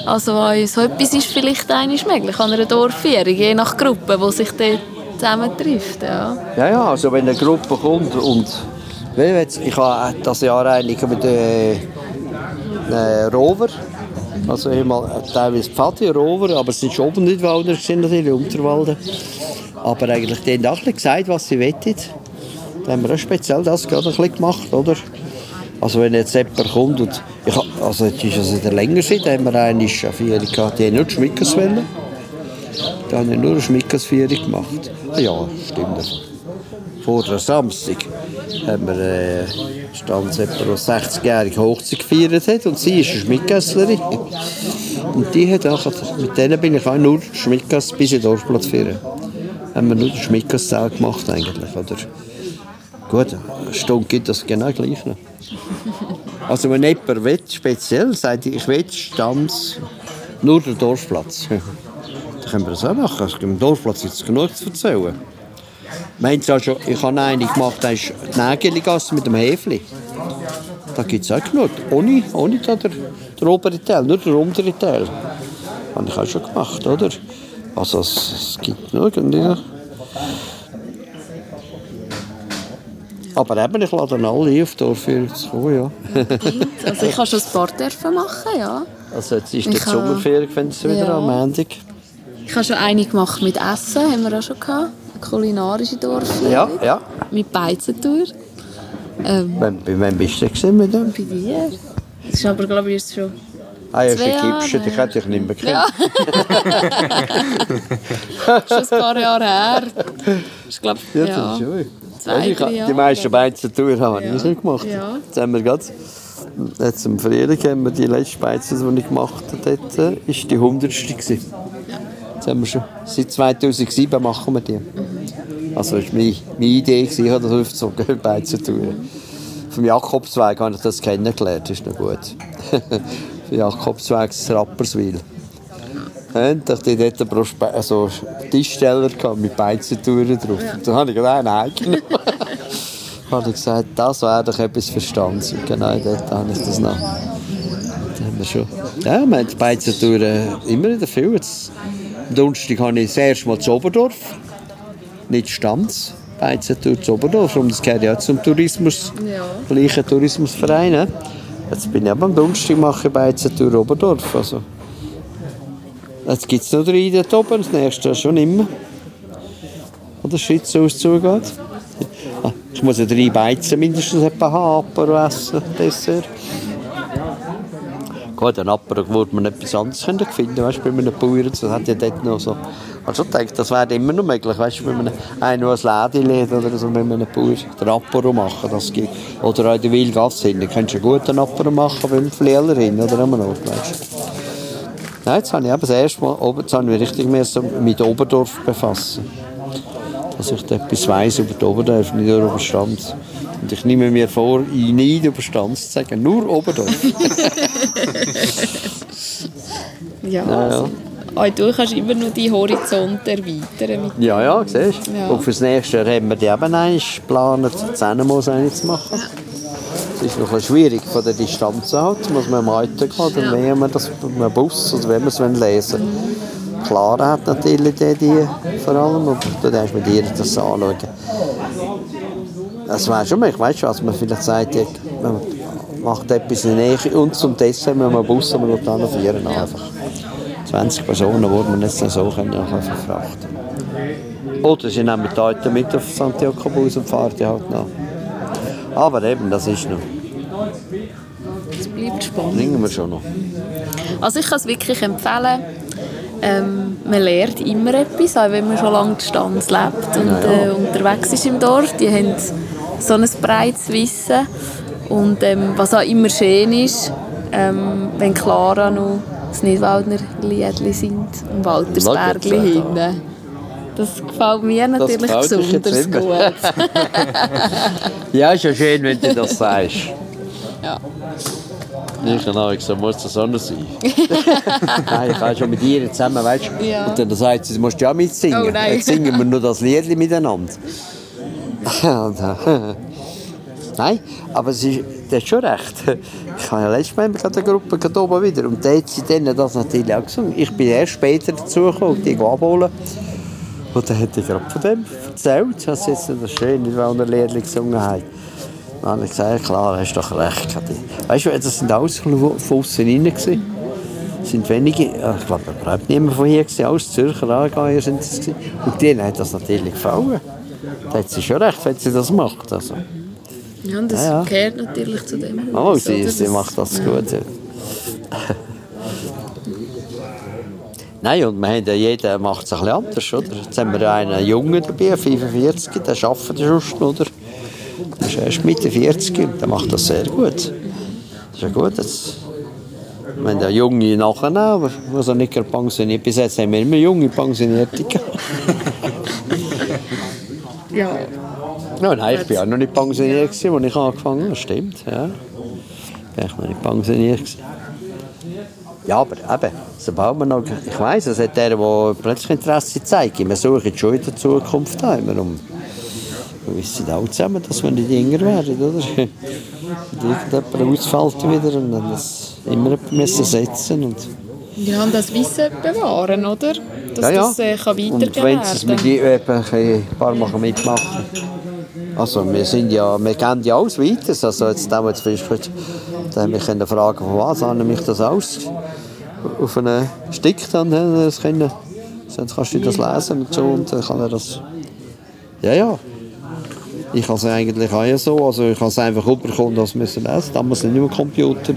Also so etwas ist vielleicht einiges möglich an einer Dorfführung, je nach Gruppe, die sich dort zusammentrifft. Ja. Ja, ja, also wenn eine Gruppe kommt und jetzt, ich habe das Jahr eigentlich mit den äh, Rover, also einmal teilweise Pfadi, Rover, aber es sind schon Oberniedwalder, sind natürlich Unterwalden. Aber eigentlich, die haben auch gesagt, was sie wollen. Da haben wir auch speziell das gerade ein bisschen gemacht, oder? Also wenn jetzt jemand kommt und, ich, also jetzt ist es in der länger da haben wir eine Schafierung gehabt, die haben nur die Schmickerswelle. Da haben wir nur eine Schmickersführung gemacht. Ah Ja, stimmt. Vor der Samstag haben wir äh, stand jemand, der 60-jährige Hochzeit gefeiert hat und sie ist eine Schmidtgässlerin. Und die hat auch, mit denen bin ich auch nur Schmidtgass bis in den Dorfplatz führen. Haben wir nur den Schmidtgasszell gemacht eigentlich, oder? Gut, eine Stunde gibt das genau gleich noch. Also wenn jemand will, speziell sagt, ich will Stamms nur den Dorfplatz. Dann können wir das auch machen. Im Dorfplatz gibt es genug zu erzählen. Haben zwar schon, ich habe eine gemacht, da ist die Nägeligasse mit dem Häfli. Da gibt es auch genug. Ohne, ohne da der, der obere Teil, nur der untere Teil. Habe ich auch schon gemacht, oder? Also es, es gibt genug. Und ja. Aber eben, ich lade alle auf Dorfführung zu kommen, ja. Also ich habe schon ein paar dürfen machen, ja. Also jetzt ist die Sommerferien, wenn es wieder Ja. am Montag. Ich habe schon eine gemacht mit Essen, haben wir auch schon gehabt. Kulinarische Dorfführung. Ja, ja. Mit Beizentour. Ähm, Wann, bei wem bist du gewesen mit dem? bei dir. Das ist aber, glaube ich, erst schon... Ah, ja, Zwei Jahre. dich hätte ich nicht mehr gekannt. Ja. schon ein paar Jahre her. Ich glaube, Ja, ja. das ist schön. Zwei, ich habe die Jahre. meisten Beizen-Touren habe ich Ja. nicht gemacht. Ja. Jetzt haben wir gerade, jetzt im Frühling haben wir die letzte Beizen, die ich gemacht habe, dort, ist die 100. gewesen. Jetzt haben wir schon, seit 2007 machen wir die. Also das war meine, meine Idee, gewesen, ich habe das aufgezogen, Beizen-Touren. Vom Jakobsweg habe ich das kennengelernt, das ist noch gut. Vom Jakobsweg ins Rapperswil. Und ich hatte dort einen Prospe also Tischsteller gehabt mit Beizentouren drauf. Da habe ich gerade einen eingenommen. habe ich gesagt, das wäre doch etwas für Stanz. Und genau dort habe ich das noch. Da haben wir schon. Ja, wir haben die Beizentouren immer wieder viel. Jetzt, Donnerstag habe ich das erste Mal zu Oberdorf. Nicht Stanz. Beizentour zu Oberdorf. Und das gehört ja zum Tourismus. Ja. Gleichen Tourismusverein. ne? Jetzt bin ich eben am Donnerstag mache Beizentour Oberdorf. Also. Jetzt gibt es noch drei dort oben, das nächste schon immer. Oder Schweiz aus zugeht. Ah, Ich muss ja drei Beizen mindestens haben, Apero essen, Dessert. Gut, ein Apero würde man etwas anderes finden, weißt bei einem Bauern, das hat ja dort noch so. Ich habe schon gedacht, das wäre immer noch möglich, weißt wenn man ein Läden lädt oder so, wenn man einen Bauer den Apero machen, das geht. Oder auch in der Wildgasse hin, da kannst du einen guten Apero machen, beim Flieler hin oder am Ort, weißt. Nein, jetzt habe ich eben das erste Mal, jetzt habe ich mich richtig mit Oberdorf befassen. Dass ich da etwas weiss über Oberdorf, nicht nur über Stanz. Und ich nehme mir vor, ihn nicht über Stanz zu sagen, nur Oberdorf. Ja, also, auch du kannst immer noch deinen Horizont erweitern. Ja, ja, siehst du. Ja. Und fürs nächste Jahr haben wir die eben einmal geplant, Zehnermoos eine zu machen. Es ist noch ein schwierig von der Distanz halt. Muss man Auto gehen, dann Ja. wählen wir das mit einem Bus oder wenn wir es lesen wollen. Clara hat natürlich die, die vor allem, aber dann hast du mit ihr das anschauen. Das wäre schon möglich, weißt du, was man vielleicht sagt, man macht etwas in der Nähe und zum Testen haben wir einen Bus und man dann vieren einfach. 20 Personen würden wir jetzt so können verfrachten. Oder sie nehmen die Leute mit auf Santiago Bus und fahren die halt noch. Aber eben, das ist noch. Es bleibt spannend. Bringen wir schon noch. Also ich kann es wirklich empfehlen. Ähm, man lernt immer etwas, auch wenn man schon lange die Stanz lebt und Äh, unterwegs ist im Dorf. Die haben so ein breites Wissen. Und ähm, was auch immer schön ist, ähm, wenn Clara noch das Nidwaldner Liedli sind, im Waltersbergli hinten. Das gefällt mir natürlich jetzt besonders gut. Ja, ist ja schön, wenn du das sagst. Ja. Ich kann auch so muss das anders sein. nein, ich kann schon mit ihr zusammen, weißt du? Ja. Und dann sagt sie, du musst ja mitsingen. Oh nein. Jetzt singen wir nur das Lied miteinander. Nein, aber sie, das ist schon recht. Ich habe ja letztes Mal gerade eine Gruppe gerade oben wieder und da hat sie dann das natürlich auch gesungen. Ich bin erst später dazugekommen, die abholen. Und dann hat ich gerade von dem erzählt, dass sie jetzt das schöne Lied gesungen haben. Dann habe ich gesagt, klar, hast doch recht. Weißt du, das sind alles von außen rein. gewesen. Es sind wenige, ja, ich glaube, überhaupt niemand von hier, gewesen, alles Zürcher Aargauer sind es. gewesen. Und denen hat das natürlich gefallen. Da hat sie schon recht, wenn sie das macht. Also. Ja, und das Ja, ja. gehört natürlich zu dem. Oh, sie, sie macht das gut. Ja. Nein, und wir haben ja, jeder macht es ein bisschen anders. Oder? Jetzt haben wir einen Jungen dabei, 45, der arbeitet schon, oder? Der ist erst Mitte 40 und der macht das sehr gut. Das ist ja gut. Jetzt, wir haben ja Junge nachher, aber also nicht gerade pensioniert. Bis jetzt haben wir immer junge Pensionierte. Ja, Ja, nein, ich war auch noch nicht pensioniert, als ich angefangen habe. Stimmt, ja. Bin ich noch nicht pensioniert. Ja, aber eben, sobald man noch, ich weiss, es hat der, der plötzlich Interesse zeigt, wir suchen schon in der Zukunft immer um wir wissen auch zusammen, dass wir nicht jünger werden, oder? Und irgendjemand ausfällt wieder und dann das immer müssen setzen und Ja, und das Wissen bewahren, oder? Dass ja, ja. das äh, kann und weitergegeben wenn sie es mit ein paar Mal mitmachen also wir sind ja, wir kennen ja alles weiter, also jetzt haben jetzt festgestellt, da haben wir können fragen, von was habe ich das aus auf einen Stick dann, äh, das können, sonst kannst du das lesen und so und dann kann er das, ja ja, ich habe es eigentlich auch ja so, also ich habe es einfach überkommen, dass wir es lesen, damals nicht über den Computer,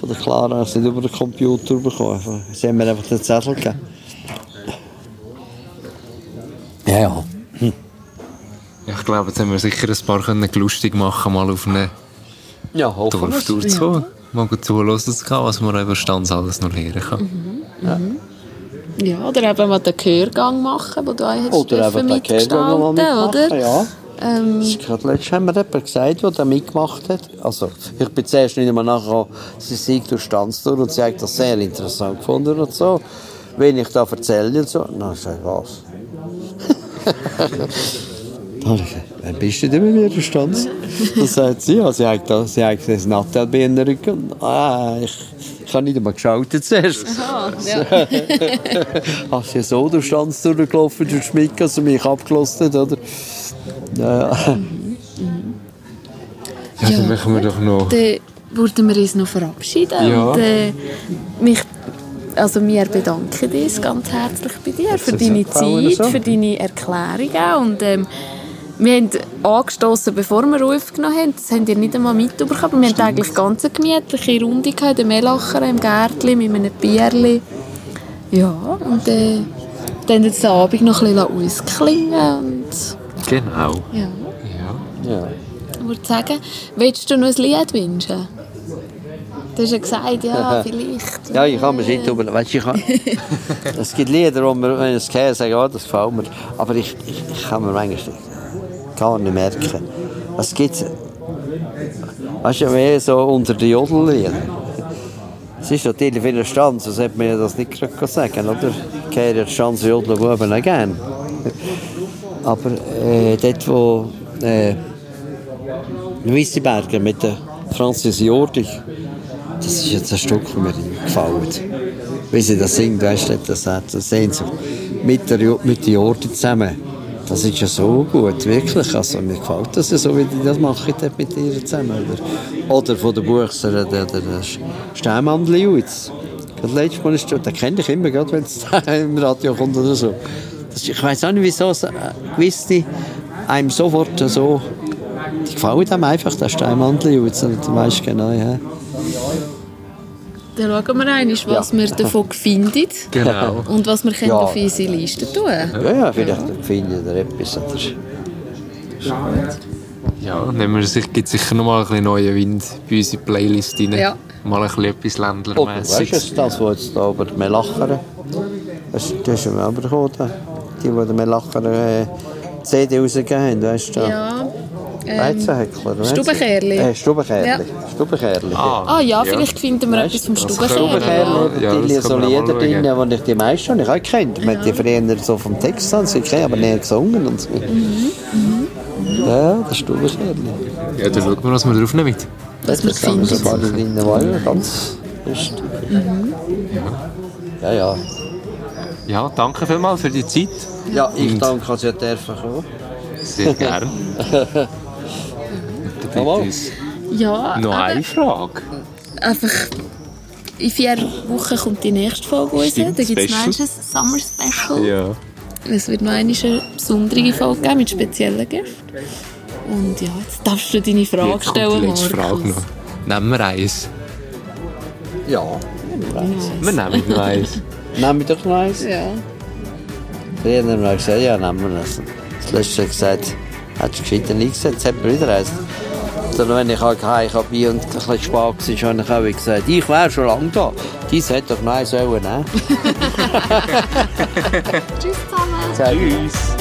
von der Clara habe ich es nicht über den Computer bekommen, sie haben mir einfach den Zettel gegeben. Ja, ja. Ja, ich glaube, jetzt haben wir sicher ein paar können lustig machen, mal auf eine Ja. Dorftour zu kommen. Mal gut zuhören zu können, was man über Stanz alles noch lernen kann. Ja, oder eben mal den Gehörgang machen, den du hast Oder eben den Kehrgang mal mitmachen, oder? ja. Ähm, Das gerade letztes haben wir jemand gesagt, der da mitgemacht hat. Also, ich bin zuerst nicht einmal nachher, sie sei durch Stanz durch und sie hat das sehr interessant gefunden und so. Wenn ich da erzähle und so, dann sag ich, was? Dann bist du denn mit mir, der Stanz? Dann sagt sie, ja, sie hat, da, sie hat Nattelbein in den Rücken. Ah, ich, ich habe nicht einmal geschaut zuerst. aha, ja. Hast du so durch Stanz durchgelaufen, durch Schmick, dass er mich abgeschlossen hat, oder? Ja, ja. Ja, dann machen wir doch noch... Dann würden wir uns noch verabschieden. Ja. Und, äh, mich, also wir bedanken uns ganz herzlich bei dir für deine Zeit, so? für deine Erklärungen. Und, ähm, wir haben angestoßen, bevor wir aufgenommen haben. Das habt ihr nicht einmal mitbekommen. Aber wir hatten eigentlich ganz eine gemütliche Runde gehabt, in der Melacher, im Gärtchen, mit einem Bierli. Ja, und äh, dann jetzt den Abend noch ein bisschen ausklingen. Und, Genau. ja. Ja. ja. Ich würde sagen, willst du noch ein Lied wünschen? Du hast ja gesagt, ja, vielleicht. Ja, ich kann mir nicht über... Weißt, ich kann, es gibt Lieder, wo man, wenn es höre, sage, ja, das gefällt mir. Aber ich, ich, ich kann mir manchmal gar nicht merken. Es gibt... Weißt du, mehr so unter den Jodelliedern. Es ist natürlich viel Stanz, sonst hätte man das nicht gerade sagen oder? Die Stanz jodeln Buben auch gerne. Aber äh, dort, wo... Äh, Weissenberger mit der Franzis Jordi, das ist jetzt ein Stück, das mir gefällt. Wie sie das singt, weißt du, das hat sehen sie mit der, mit der Jordi zusammen. Das ist ja so gut, wirklich. Also, mir gefällt das ja so, wie die das machen dort mit ihr zusammen. Oder, oder von der Buchser, der, der, der Juiz. Das letzte Mal ist, den kenne ich immer, wenn es im Radio kommt oder so. Das, ich weiß auch nicht, wieso es, äh, gewisse einem sofort so die gefällt einem einfach, der Steinmantel Juiz. Und du weißt genau, ja. Dann schauen wir einmal, was wir davon finden Genau. und was wir können Ja. auf unsere Liste tun Ja, ja, vielleicht finde ich da etwas. Oder Ja, nehmen wir sich, gibt sicher noch mal ein bisschen neuen Wind bei unsere Playlist rein. Ja. Mal ein bisschen etwas Oder weißt du, Ländlermäßiges. das, was jetzt da über die Melachern, das, das ist mir aber gekommen, da. die, die die Melachern äh, CD rausgegeben haben, weißt du? Ja. Ähm, Weizenhäckler, weißt du? Stubenkerli. Äh, Stubenkerli. Ja. Stubenkerli. ah ja, vielleicht finden wir etwas vom Stubenkerli, Stubenkerli. Ja, die das so Lieder drin, die ich die meisten habe ich auch. Man hat die früher so vom Text an, sie kennen, aber näher gesungen und so. Ja, das Stubenkerli. Ja, dann schauen wir, was wir drauf nehmen. Das haben wir finden. so alle drin, war ja ganz fest. Ja, ja. Ja, danke vielmals für die Zeit. Ja, ich danke, dass ihr dürfen kommen. Sehr gerne. Uns Ja, noch aber eine Frage. einfach in vier Wochen kommt die nächste Folge raus. Da Stimmt, gibt es noch ein Summer Special. Ja. Es wird noch eine besondere Folge geben mit speziellen Gästen. Und ja, jetzt darfst du deine Frage Jetzt kommt die stellen, letzte Frage noch. Nehmen wir eins. Ja. Wir nehmen noch eins. Nehmen wir doch noch eins. Ja. Früher haben wir gesagt, ja, nehmen wir das. Das letzte Mal gesagt, hättest du gescheiter nicht gesagt, jetzt haben wir wieder eins. Dann, wenn ich halt heim kam und ein bisschen spät war, habe ich auch gesagt, ich wäre schon lange da. Dies hätte doch noch eins sollen nehmen. Tschüss zusammen. Tschüss.